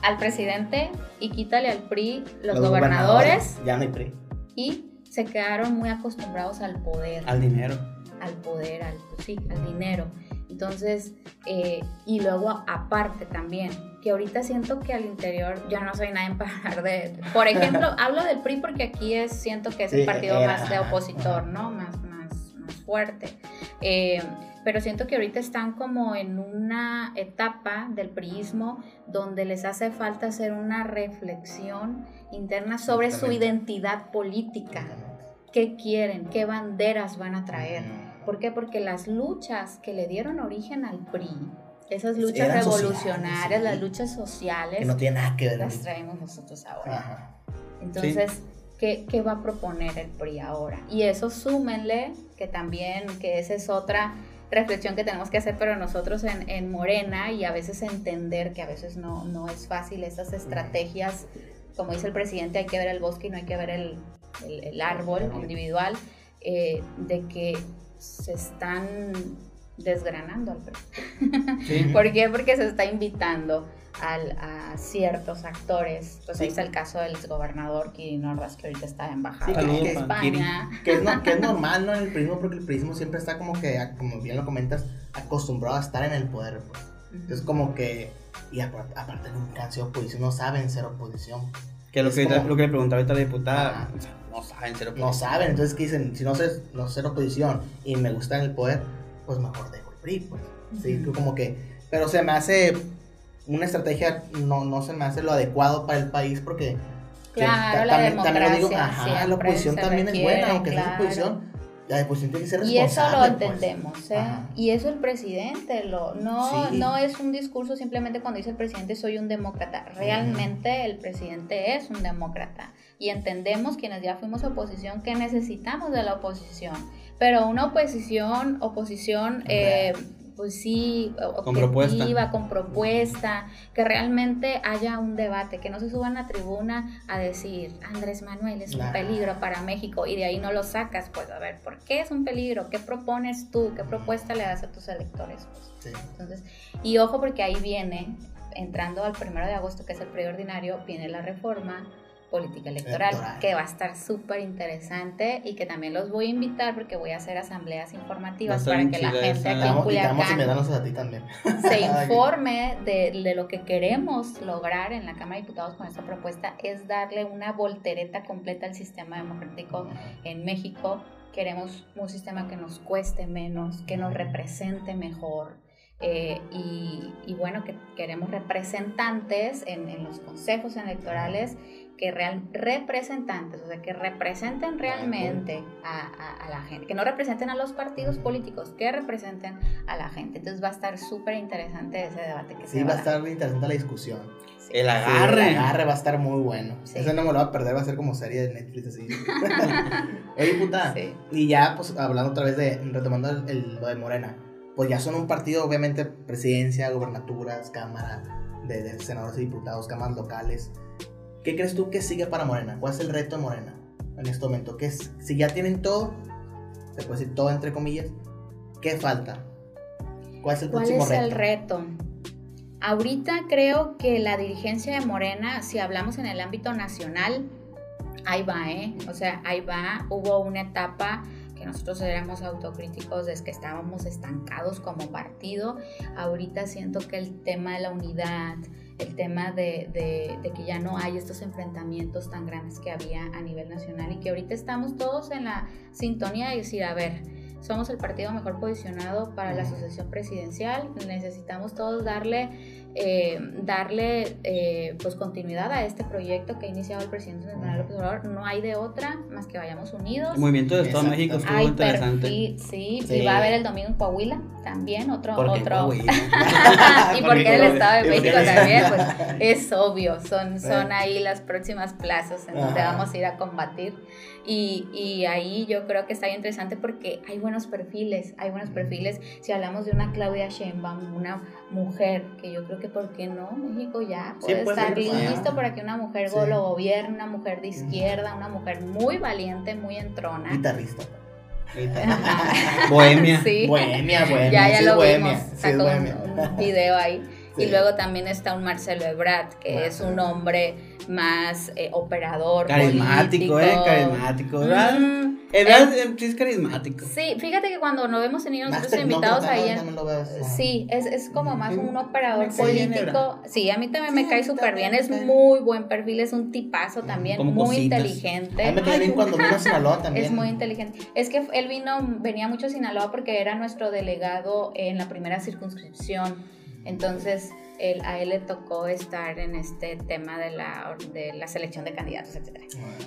al presidente, y quítale al PRI los, Los gobernadores, Ya no hay PRI. y se quedaron muy acostumbrados al poder Al dinero. al poder, al, sí, al dinero. Entonces, eh, y luego aparte también, que ahorita siento que al interior yo no soy nadie para hablar de... Por ejemplo, hablo del PRI porque aquí es, siento que es el partido era, más de opositor. ¿no? Más, más, más fuerte. Eh, pero siento que ahorita están como en una etapa del priismo donde les hace falta hacer una reflexión interna sobre su identidad política. ¿Qué quieren? ¿Qué banderas van a traer? ¿Por qué? Porque las luchas que le dieron origen al PRI, esas luchas Eran revolucionarias, sí. las luchas sociales, Que no tiene nada que ver. las traemos nosotros ahora. Ajá. Entonces, ¿qué, qué va a proponer el PRI ahora? Y eso súmenle, que también, que esa es otra reflexión que tenemos que hacer, pero nosotros en, en Morena y a veces entender que a veces no, no es fácil estas estrategias, como dice el presidente, hay que ver el bosque y no hay que ver el, el- El árbol. individual, eh, de que se están desgranando al PRI. Sí. ¿Por qué? Porque se está invitando al- a ciertos actores. Pues ahí está el caso del exgobernador Kirin Ordaz, que ahorita está de embajada Sí, en Kirin. España. Que es, no- que es normal, ¿no? En el prismo, porque el prismo siempre está como que, como bien lo comentas, acostumbrado a estar en el poder, pues. Es como que, y apar- aparte nunca han sido oposición, no saben ser oposición. Que lo Es que, como- lo que le preguntaba ahorita la diputada, Ajá. Sea, no saben ser No oposición. saben, entonces que dicen, si no sé, no ser oposición y me gusta en el poder, pues mejor dejo el PRI, pues. Sí, Ujú. como que, pero se me hace una estrategia, no, no se me hace lo adecuado para el país porque... que Claro, ta- la democracia ajá, la oposición también es buena, aunque sea claro. oposición, la oposición tiene que ser Y eso responsable. lo pues. entendemos, ¿eh? Ajá. Y eso el presidente, lo, no, Sí. no es un discurso simplemente cuando dice el presidente soy un demócrata. Realmente el presidente es un demócrata. Y entendemos quienes ya fuimos oposición que necesitamos de la oposición. Pero una oposición, oposición, eh, pues sí, Con propuesta. objetiva, con propuesta, que realmente haya un debate, que no se suban a tribuna a decir Andrés Manuel es un Nah. peligro para México y de ahí no lo sacas, pues a ver, ¿por qué es un peligro? ¿Qué propones tú? ¿Qué propuesta le das a tus electores? Pues, Sí. entonces, y ojo porque ahí viene, entrando al primero de agosto, que es el preordinario, viene la reforma política electoral, Electoral. que va a estar súper interesante y que también los voy a invitar porque voy a hacer asambleas informativas para que la gente aquí en Culiacán invitarnos a ti también. se informe de, de lo que queremos lograr en la Cámara de Diputados con esta propuesta es darle una voltereta completa al sistema democrático en México. Queremos un sistema que nos cueste menos, que nos represente mejor. Eh, y, y bueno, que queremos representantes en, en los consejos electorales que real representantes, o sea, que representen realmente a, a- a la gente, que no representen a los partidos políticos, que representen a la gente. Entonces va a estar súper interesante ese debate que Sí, se va a dar. estar interesante la discusión. Sí. El Sí, agarre. el agarre va a estar muy bueno. Sí. Ese no me lo va a perder, va a ser como serie de Netflix así. Oye, puta. Sí. Y ya, pues, hablando otra vez de, retomando el, el- lo de Morena, pues ya son un partido, obviamente, presidencia, gobernaturas, cámara, de, de senadores y diputados, cámaras locales. ¿Qué crees tú que sigue para Morena? ¿Cuál es el reto de Morena en este momento? ¿Qué es, si ya tienen todo, se puede decir todo entre comillas, ¿qué falta? ¿Cuál es el ¿Cuál próximo es reto? el reto? Ahorita creo que la dirigencia de Morena, si hablamos en el ámbito nacional, ahí va, ¿eh? O sea, ahí va. Hubo una etapa que nosotros éramos autocríticos de que estábamos estancados como partido. Ahorita siento que el tema de la unidad, el tema de, de- de que ya no hay estos enfrentamientos tan grandes que había a nivel nacional y que ahorita estamos todos en la sintonía de decir, a ver, somos el partido mejor posicionado para la asociación presidencial, necesitamos todos darle, eh, darle eh, pues continuidad a este proyecto que ha iniciado el presidente Andrés Manuel López Obrador, no hay de otra más que vayamos unidos. El movimiento de Estado de Exacto. México estuvo Hay interesante. perfil, sí, Sí. y va a haber el domingo en Coahuila también, otro, ¿Por qué otro. Coahuila? y ¿Por porque qué el? Estado de ¿Y por México también, pues es obvio, son, son ahí las próximas plazas en donde Ajá. vamos a ir a combatir. Y, y ahí yo creo que está bien interesante porque hay buenos perfiles, hay buenos perfiles. Si hablamos de una Claudia Sheinbaum, una mujer, que yo creo que, ¿por qué no? México ya Sí, puede estar listo para que una mujer Sí. lo gobierne, una mujer de izquierda, una mujer muy valiente, muy entrona. Guitarrista. Bohemia. Bohemia, bohemia. ya, ya lo bohemia, vimos, sacó bohemia. un video ahí. Sí. Y luego también está un Marcelo Ebrard, que es un hombre más eh, operador, Carismático, eh, político. carismático, ¿verdad? Mm, eh, verdad eh, sí es carismático. sí, fíjate que cuando nos vemos tenido nosotros invitados ¿no? ahí en, lo así. Sí, es, es como más un operador político. Sí, a mí también me cae súper bien. Es muy buen perfil, es un tipazo también, como muy cositas. A mí inteligente. me cae bien cuando vino a Sinaloa también. Es muy inteligente. Es que él vino, venía mucho a Sinaloa porque era nuestro delegado en la primera circunscripción. Entonces, él, a él le tocó estar en este tema de la, de la selección de candidatos, etc.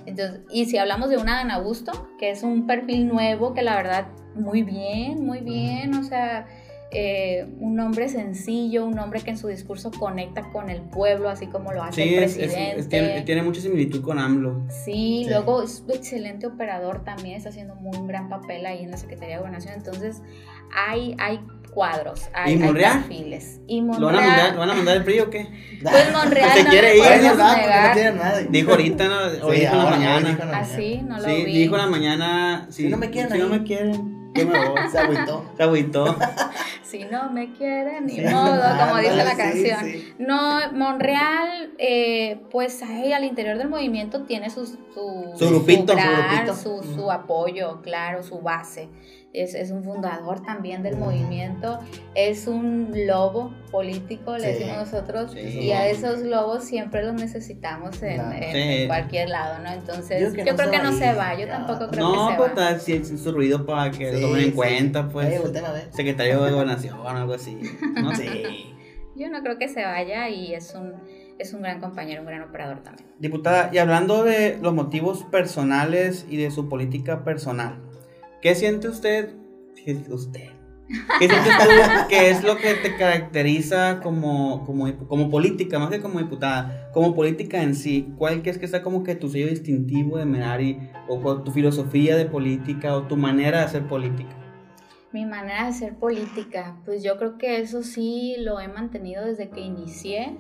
Entonces, y si hablamos de una Ana Augusto, que es un perfil nuevo, que la verdad, muy bien, muy bien, o sea, eh, un hombre sencillo, un hombre que en su discurso conecta con el pueblo, así como lo hace Sí, el es, es- presidente. es- tiene, tiene mucha similitud con AMLO. Sí, Sí. luego es un excelente operador también, está haciendo muy un gran papel ahí en la Secretaría de Gobernación. Entonces, hay, hay cuadros, hay, ¿Y hay Monreal? perfiles. Y ¿Lo van a Monreal, mandar, ¿lo van a mandar el PRI o qué? pues Monreal Se no quiere ir, no tiene. Dijo ahorita, ¿no? Hoy Sí, dijo en la mañana. dijo en la Así, no lo sí, vi. dijo en la mañana. Si, Si no me quieren Si no me quieren, yo me voy. Se agüitó. Se agüitó. Si no me quieren, ni Sí, modo, como ándale, dice la sí, canción. sí. No, Monreal, eh, pues ahí al interior del movimiento tiene sus, su, Su grupito, su gran- grupito. su, su apoyo, claro, su base. Es, es un fundador también del movimiento, es un lobo político, le Sí. decimos nosotros, Sí. y a esos lobos siempre los necesitamos en, Claro. en- Sí. en cualquier lado, ¿no? Entonces, Yo yo, que no creo se que va no se yo Ya. tampoco creo No, que se pues va. está, sí, es su ruido para que lo Sí, tomen en cuenta, pues. Eh, volteame a ver. Secretario de Gobernación o algo así. No sé. Yo no creo que se vaya y es un, es un gran compañero, un gran operador también. Diputada, y hablando de los motivos personales y de su política personal, ¿qué siente usted? ¿Qué siente usted? ¿Qué sientes tú que es lo que te caracteriza como, como, como política, más que como diputada, como política en sí? ¿Cuál crees que sea como que tu sello distintivo de Menari, o con tu filosofía de política, o tu manera de hacer política? Mi manera de hacer política, pues yo creo que eso sí lo he mantenido desde que inicié.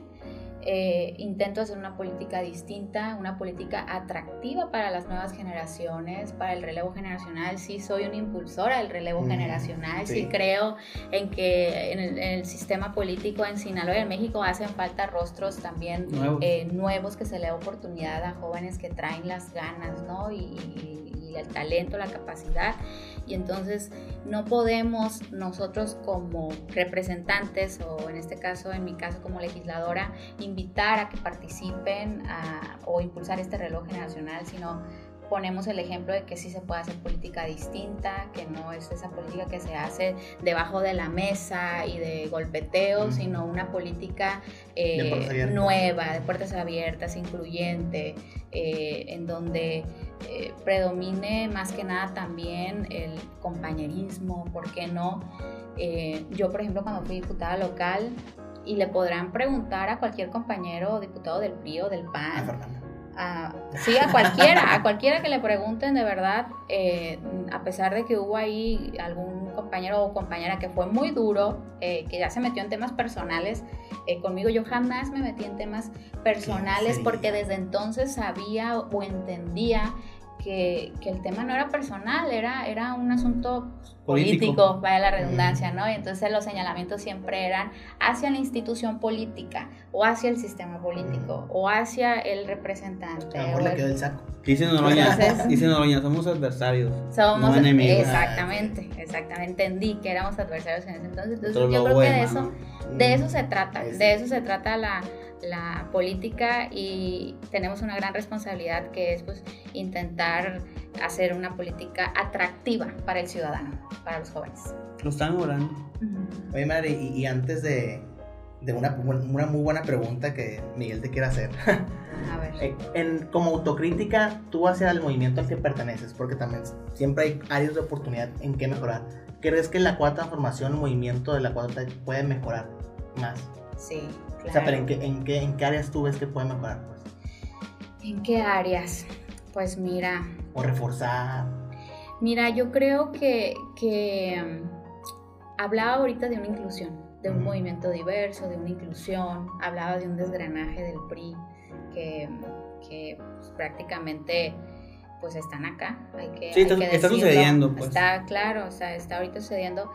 Eh, intento hacer una política distinta, una política atractiva para las nuevas generaciones, para el relevo generacional. Sí soy una impulsora del relevo Mm, generacional, sí. sí. creo en que en el, en el sistema político en Sinaloa y en México hacen falta rostros también Nuevos. eh, nuevos que se le dé oportunidad a jóvenes que traen las ganas, ¿no? Y, y- y el talento, la capacidad. Y entonces no podemos nosotros como representantes, o en este caso, en mi caso como legisladora, invitar a que participen a- o impulsar este reloj generacional, sino ponemos el ejemplo de que sí se puede hacer política distinta, que no es esa política que se hace debajo de la mesa y de golpeteo, sino una política eh, nueva, de puertas abiertas, incluyente, eh, en donde eh, predomine más que nada también el compañerismo, ¿por qué no? Eh, yo, por ejemplo, cuando fui diputada local, y le podrán preguntar a cualquier compañero diputado del PRI o del PAN. A- sí, a cualquiera, a cualquiera que le pregunten de verdad, eh, a pesar de que hubo ahí algún compañero o compañera que fue muy duro, eh, que ya se metió en temas personales, eh, conmigo yo jamás me metí en temas personales porque desde entonces sabía o entendía que, que el tema no era personal, era, era un asunto político, Político. vaya la redundancia, ¿no? Y entonces los señalamientos siempre eran hacia la institución política o hacia el sistema político o hacia el representante. A lo mejor le quedó el saco. Dice Noroña, Entonces- dice Noroña, somos adversarios. Somos no enemigos. exactamente, exactamente. Entendí que éramos adversarios en ese entonces. Entonces Todo yo creo que de eso, ¿no? de eso se trata, Es- de eso se trata la, la política y tenemos una gran responsabilidad que es pues intentar hacer una política atractiva para el ciudadano, para los jóvenes. Lo están logrando. Oye, madre, y, y antes de, de una, una muy buena pregunta que Miguel te quiere hacer. A ver. Eh, en, como autocrítica, tú hacia el movimiento al que perteneces, porque también siempre hay áreas de oportunidad en qué mejorar. ¿Crees que la cuarta transformación, el movimiento de la cuarta puede mejorar más? Sí, claro. O sea, pero ¿en qué, en, qué, ¿en qué áreas tú ves que puede mejorar? Pues? ¿En qué áreas? Pues mira, O reforzar. Mira, yo creo que, que mm, hablaba ahorita de una inclusión, de un movimiento diverso, de una inclusión, hablaba de un desgranaje del PRI que, que, pues, prácticamente pues están acá. Hay que, Sí, hay está- que está decirlo. sucediendo, pues. Está claro, o sea, está ahorita sucediendo.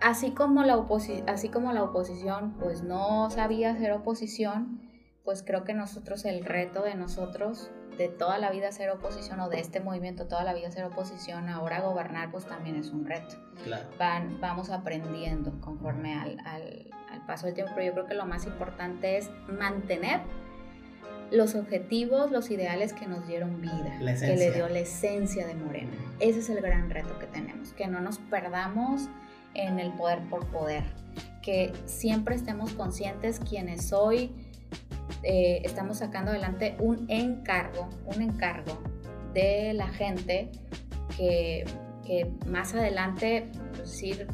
Así como, la oposi- así como la oposición pues no sabía hacer oposición, pues creo que nosotros el reto de nosotros de toda la vida ser oposición o de este movimiento toda la vida ser oposición, ahora gobernar pues también es un reto. Claro. Van, vamos aprendiendo conforme al, al- al paso del tiempo, pero yo creo que lo más importante es mantener los objetivos, los ideales que nos dieron vida, que le dio la esencia de Morena. Ese es el gran reto que tenemos, que no nos perdamos en el poder por poder, que siempre estemos conscientes quienes hoy eh, estamos sacando adelante un encargo, un encargo de la gente que, que más adelante, pues, decir,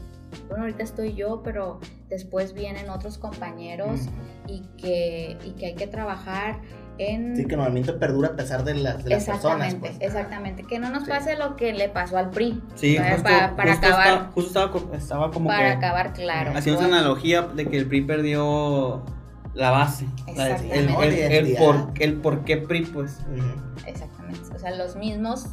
bueno, ahorita estoy yo, pero después vienen otros compañeros Ujú. y, que, y que hay que trabajar en... Sí, que el movimiento perdura a pesar de las, de las personas. exactamente, Pues. exactamente. Que no nos Sí. pase lo que le pasó al PRI. Sí, para, justo, para- para justo acabar, estaba, justo estaba, estaba como para que acabar claro. haciendo Bueno, analogía de que el PRI perdió la base. la- el, Exactamente. el- por, el por qué PRI, pues. Exactamente. O sea, los mismos,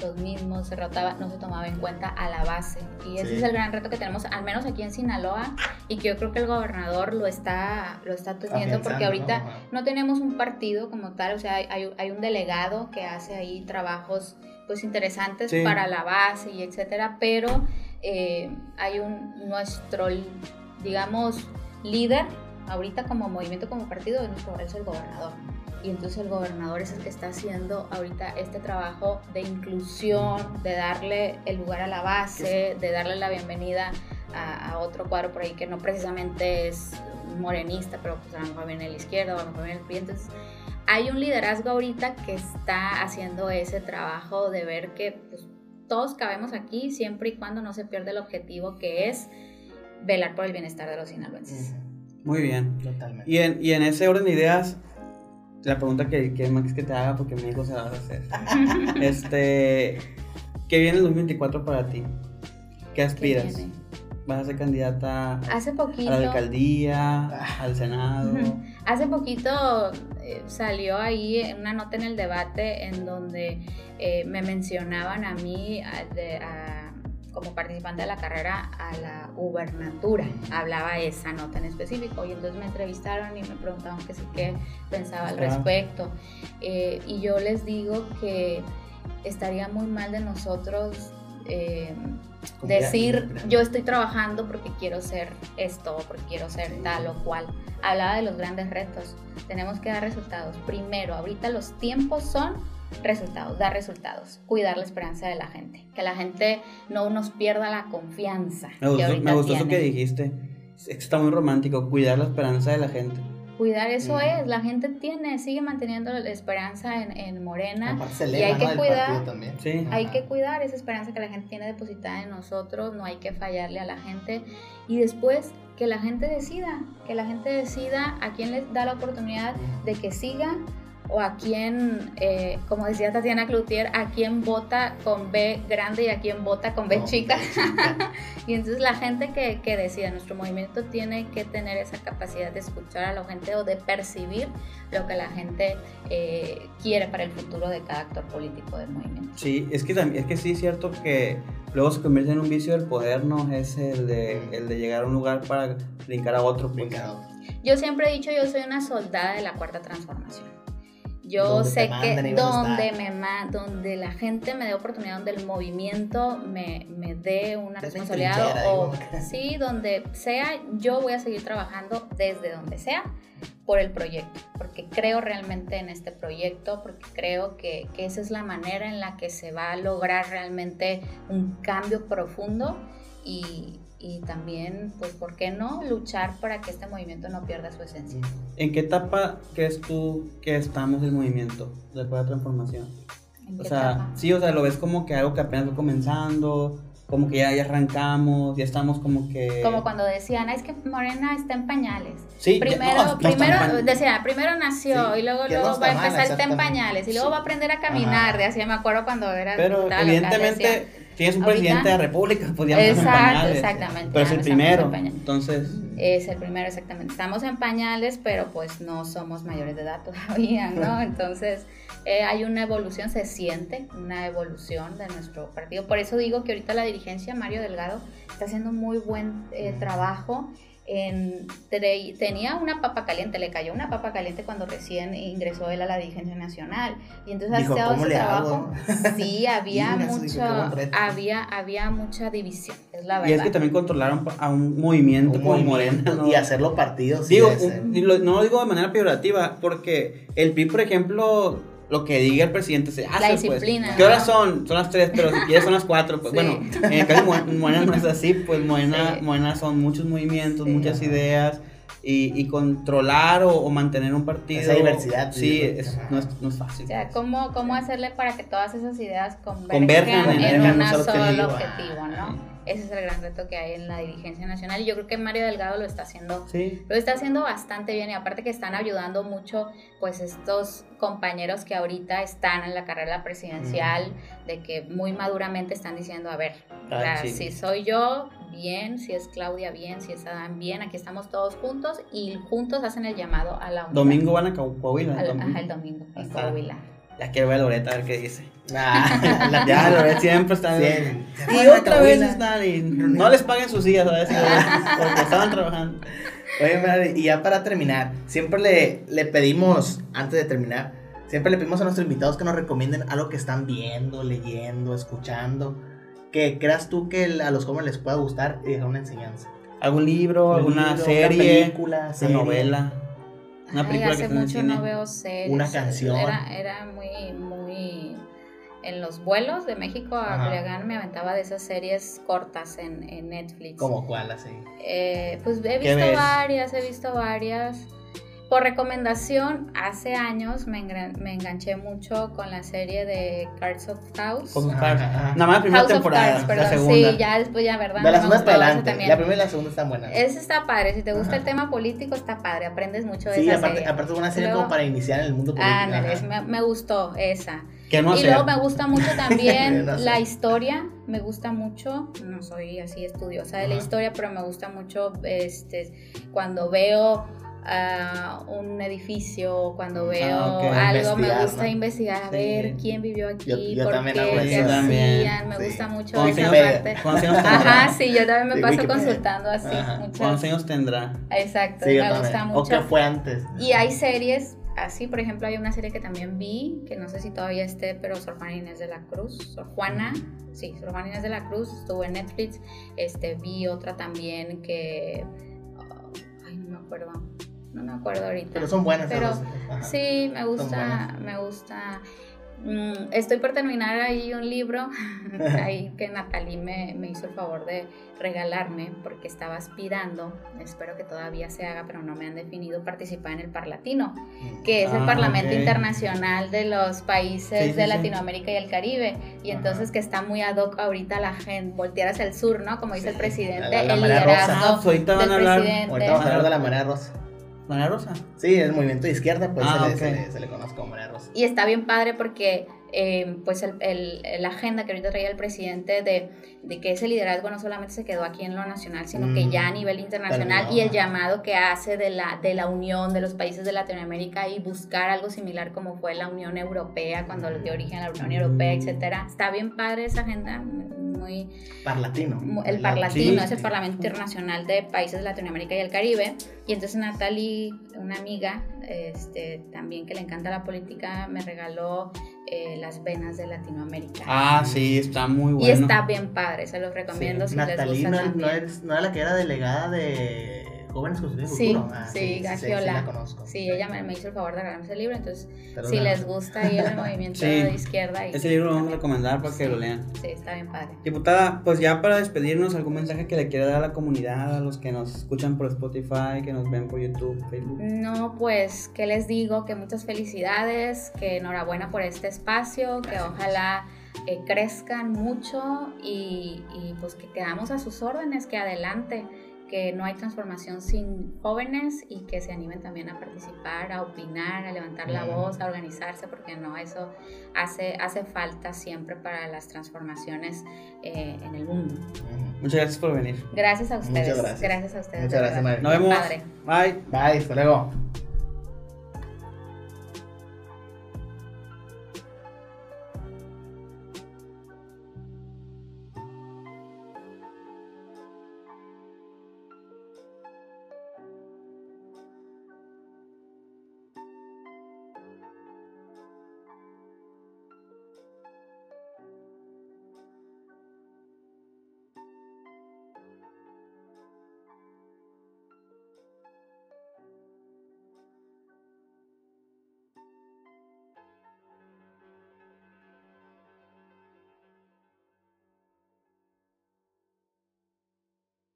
los mismos se rotaba, no se tomaba en cuenta a la base. Y ese Sí. es el gran reto que tenemos, al menos aquí en Sinaloa, y que yo creo que el gobernador lo está, lo está teniendo, porque ahorita ¿no? No tenemos un partido como tal, o sea, hay, hay- un delegado que hace ahí trabajos pues interesantes Sí. para la base y etcétera, pero eh, hay un nuestro, digamos, líder ahorita como movimiento, como partido, es el gobernador. Y entonces el gobernador es el que está haciendo ahorita este trabajo de inclusión, de darle el lugar a la base, de darle la bienvenida a, a otro cuadro por ahí que no precisamente es morenista, pero pues a lo mejor viene de la izquierda o a lo mejor viene del PRI. Entonces hay un liderazgo ahorita que está haciendo ese trabajo de ver que pues, todos cabemos aquí siempre y cuando no se pierde el objetivo que es velar por el bienestar de los sinaloenses. Muy bien. Totalmente. Y en, y en ese orden de ideas, la pregunta que, que Max que te haga, porque mi hijo se la va a hacer. este, ¿qué viene el 2024 para ti? ¿Qué ¿Qué aspiras? ¿Vas a ser candidata a a la alcaldía, Ah. al senado? Hace poquito eh, salió ahí una nota en el debate en donde eh, me mencionaban a mí como participante de la carrera a la gubernatura. Hablaba esa nota en específico y entonces me entrevistaron y me preguntaban sí qué pensaba al respecto. Eh, y yo les digo que estaría muy mal de nosotros decir yo estoy trabajando porque quiero ser esto, porque quiero ser tal o cual. Hablaba de los grandes retos. Tenemos que dar resultados. Primero, ahorita los tiempos son resultados, dar resultados, cuidar la esperanza de la gente, que la gente no nos pierda la confianza. Me gustó, eso que dijiste. Está muy romántico, cuidar la esperanza de la gente. Cuidar eso es, la gente tiene, sigue manteniendo la esperanza en, Morena y hay que cuidar, hay que cuidar esa esperanza que la gente tiene depositada en nosotros, no hay que fallarle a la gente y después que la gente decida, que la gente decida a quién les da la oportunidad de que siga o a quién, eh, como decía Tatiana Cloutier, a quién vota con B grande y a quién vota con B chica. y entonces la gente que, que, decida, nuestro movimiento tiene que tener esa capacidad de escuchar a la gente o de percibir lo que la gente eh, quiere para el futuro de cada actor político del movimiento. Sí, es que, es que sí es cierto que luego se convierte en un vicio del poder, ¿no? Es el de, el de llegar a un lugar para brincar a otro. Pues. Brincar a otro. Yo siempre he dicho, yo soy una soldada de la cuarta transformación. Yo sé que donde, me donde la gente me dé oportunidad, donde el movimiento me, me dé una responsabilidad o sí, donde sea, yo voy a seguir trabajando desde donde sea por el proyecto, porque creo realmente en este proyecto, porque creo que, que esa es la manera en la que se va a lograr realmente un cambio profundo y, y también, pues, ¿por qué no luchar para que este movimiento no pierda su esencia? ¿En qué etapa crees tú que estamos el movimiento después de la transformación? o sea, sí, o sea, lo ves como que algo que apenas va comenzando, como que ya, ya arrancamos, ya estamos como que... Como cuando decían, es que Morena está en pañales. Sí, primero, primero decía, primero nació y luego, luego va a empezar, está en pañales y luego va a aprender a caminar, de así me acuerdo cuando era... Pero evidentemente tienes un presidente de la república, podríamos Exacto, exactamente. Pero es el primero, entonces... Es el primero, exactamente. Estamos en pañales, pero pues no somos mayores de edad todavía, ¿no? Entonces eh, hay una evolución, se siente una evolución de nuestro partido. Por eso digo que ahorita la dirigencia, Mario Delgado, está haciendo muy buen eh, trabajo en, tenía una papa caliente, le cayó una papa caliente cuando recién ingresó él a la dirigencia nacional. Y entonces Dijo, ha ese trabajo. Sí, había mucho, había, había mucha división, es la verdad. Y es que también controlaron a un movimiento como Morena. Y hacerlo partidos. Digo, no lo digo de manera peyorativa, porque el PRI, por ejemplo, lo que diga el presidente se hace. La pues. disciplina. ¿Qué horas son? Son las tres, pero si quieres son las cuatro. Pues bueno, en el caso de Morena no es así, pues Morena, son muchos movimientos, muchas ideas. Y, y controlar o, mantener un partido. Esa diversidad. Sí, es, no, es, no, es, fácil. O sea, ¿cómo, ¿cómo hacerle para que todas esas ideas converjan, en, en, un solo objetivo, ¿no? Ese es el gran reto que hay en la dirigencia nacional y yo creo que Mario Delgado lo está haciendo, lo está haciendo bastante bien y aparte que están ayudando mucho pues estos compañeros que ahorita están en la carrera presidencial, de que muy maduramente están diciendo, a ver, si soy yo, bien, si es Claudia, bien, si es Adán, bien, aquí estamos todos juntos y juntos hacen el llamado a la unidad. Domingo van a Coahuila. Ajá, el domingo, en Coahuila. Ya quiero ver a Loreta a ver qué dice. Ah, la, ya, Loreta siempre está bien. Y otra vez están y no les paguen sus días, ¿sabes? Porque estaban trabajando. Oye, y ya para terminar, siempre le, le pedimos, antes de terminar, siempre le pedimos a nuestros invitados que nos recomienden algo que están viendo, leyendo, escuchando, que creas tú que a los jóvenes les pueda gustar y dejar una enseñanza. ¿Algún libro, alguna serie, una película, serie, novela? Una película hace mucho no veo series. Una canción. Era, era muy, muy. En los vuelos de México a Culiacán me aventaba de esas series cortas en, en Netflix. ¿Cómo cuál así? Eh, pues he visto varias, he visto varias. Por recomendación, hace años me, me, enganché mucho con la serie de Cards of House. Nada más la primera temporada. la segunda. Sí, ya después ya, ¿verdad? De la segunda adelante. La primera y la segunda están buenas. Esa está padre. Si te gusta el tema político, está padre. Aprendes mucho de esa aparte, serie. aparte es una serie como para iniciar en el mundo político. Ah, me, me, gustó esa. y luego me gusta mucho también la historia. Me gusta mucho. No soy así estudiosa de la historia, pero me gusta mucho este cuando veo a un edificio, cuando Ah, veo algo, me gusta ¿no? investigar, a Sí. ver quién vivió aquí, Yo- yo por también qué, qué hacían, me sí. gusta mucho ¿Cuántos esa parte. ¿Cuántos años tendrá? Ajá, sí, yo también me paso Wikipedia. consultando así. ¿Cuántos años tendrá? Exacto, Sí, me también. gusta O mucho. que fue antes. Y hay series así, por ejemplo, hay una serie que también vi, que no sé si todavía esté, pero Sor Juana Inés de la Cruz, Sor Juana, sí, Sor Juana Inés de la Cruz, estuvo en Netflix, este, vi otra también que, oh, ay, no me acuerdo, no me acuerdo ahorita. Pero son buenas. Pero esas, ajá. Sí, me gusta, me gusta. Mm, estoy por terminar ahí un libro, ahí que Natalie me, me hizo el favor de regalarme porque estaba aspirando, espero que todavía se haga, pero no me han definido, participar en el Parlatino, que es el Ah, Parlamento ok. Internacional de los países Sí, sí, de sí. Latinoamérica y el Caribe, y Ajá. entonces que está muy ad hoc ahorita la gente, voltear hacia el sur, ¿no? Como dice Sí, el presidente, la- la el rosa. liderazgo Ah, pues ahorita van del a hablar. presidente. Ahorita vamos a hablar de la marea rosa. ¿María Rosa? Sí, el movimiento de izquierda, pues Ah, se, le, se, le, se le conoce como marea rosa. Y está bien padre porque eh, pues el, el- la agenda que ahorita traía el presidente de, de que ese liderazgo no solamente se quedó aquí en lo nacional, sino que Mm. ya a nivel internacional Terminó, y el llamado que hace de la, de la unión de los países de Latinoamérica y buscar algo similar como fue la Unión Europea, cuando le dio origen a la Unión Europea, etcétera. Está bien padre esa agenda, muy, Parlatino. El La- Parlatino Sí. es el Parlamento Internacional de Países de Latinoamérica y el Caribe. Y entonces Natalie, una amiga, este, también que le encanta la política, me regaló eh, Las Venas de Latinoamérica. Ah, sí, está muy bueno. y está bien padre, se los recomiendo si les Natalie gusta no era la que era delegada de Jóvenes Construyendo el Sí, Futuro. Ah, sí, sí, Gagiola. la conozco. Sí, ella me, me hizo el favor de regalarme ese libro, entonces si les gusta ahí el movimiento Sí. de izquierda. y- Ese libro lo vamos a recomendar para que Sí. lo lean. Sí, está bien padre. Diputada, pues ya para despedirnos, algún mensaje que le quiera dar a la comunidad, a los que nos escuchan por Spotify, que nos ven por YouTube, Facebook. No, pues, ¿qué les digo? Que muchas felicidades, que enhorabuena por este espacio, que Gracias. ojalá eh, crezcan mucho y, y, pues que quedamos a sus órdenes, que adelante, que no hay transformación sin jóvenes y que se animen también a participar, a opinar, a levantar la voz, a organizarse, porque no, eso hace, hace falta siempre para las transformaciones eh, en el mundo. Muchas gracias por venir. Gracias a Muchas ustedes. gracias. a ustedes. Muchas gracias. Nos vemos. Padre. Bye. Bye, hasta luego.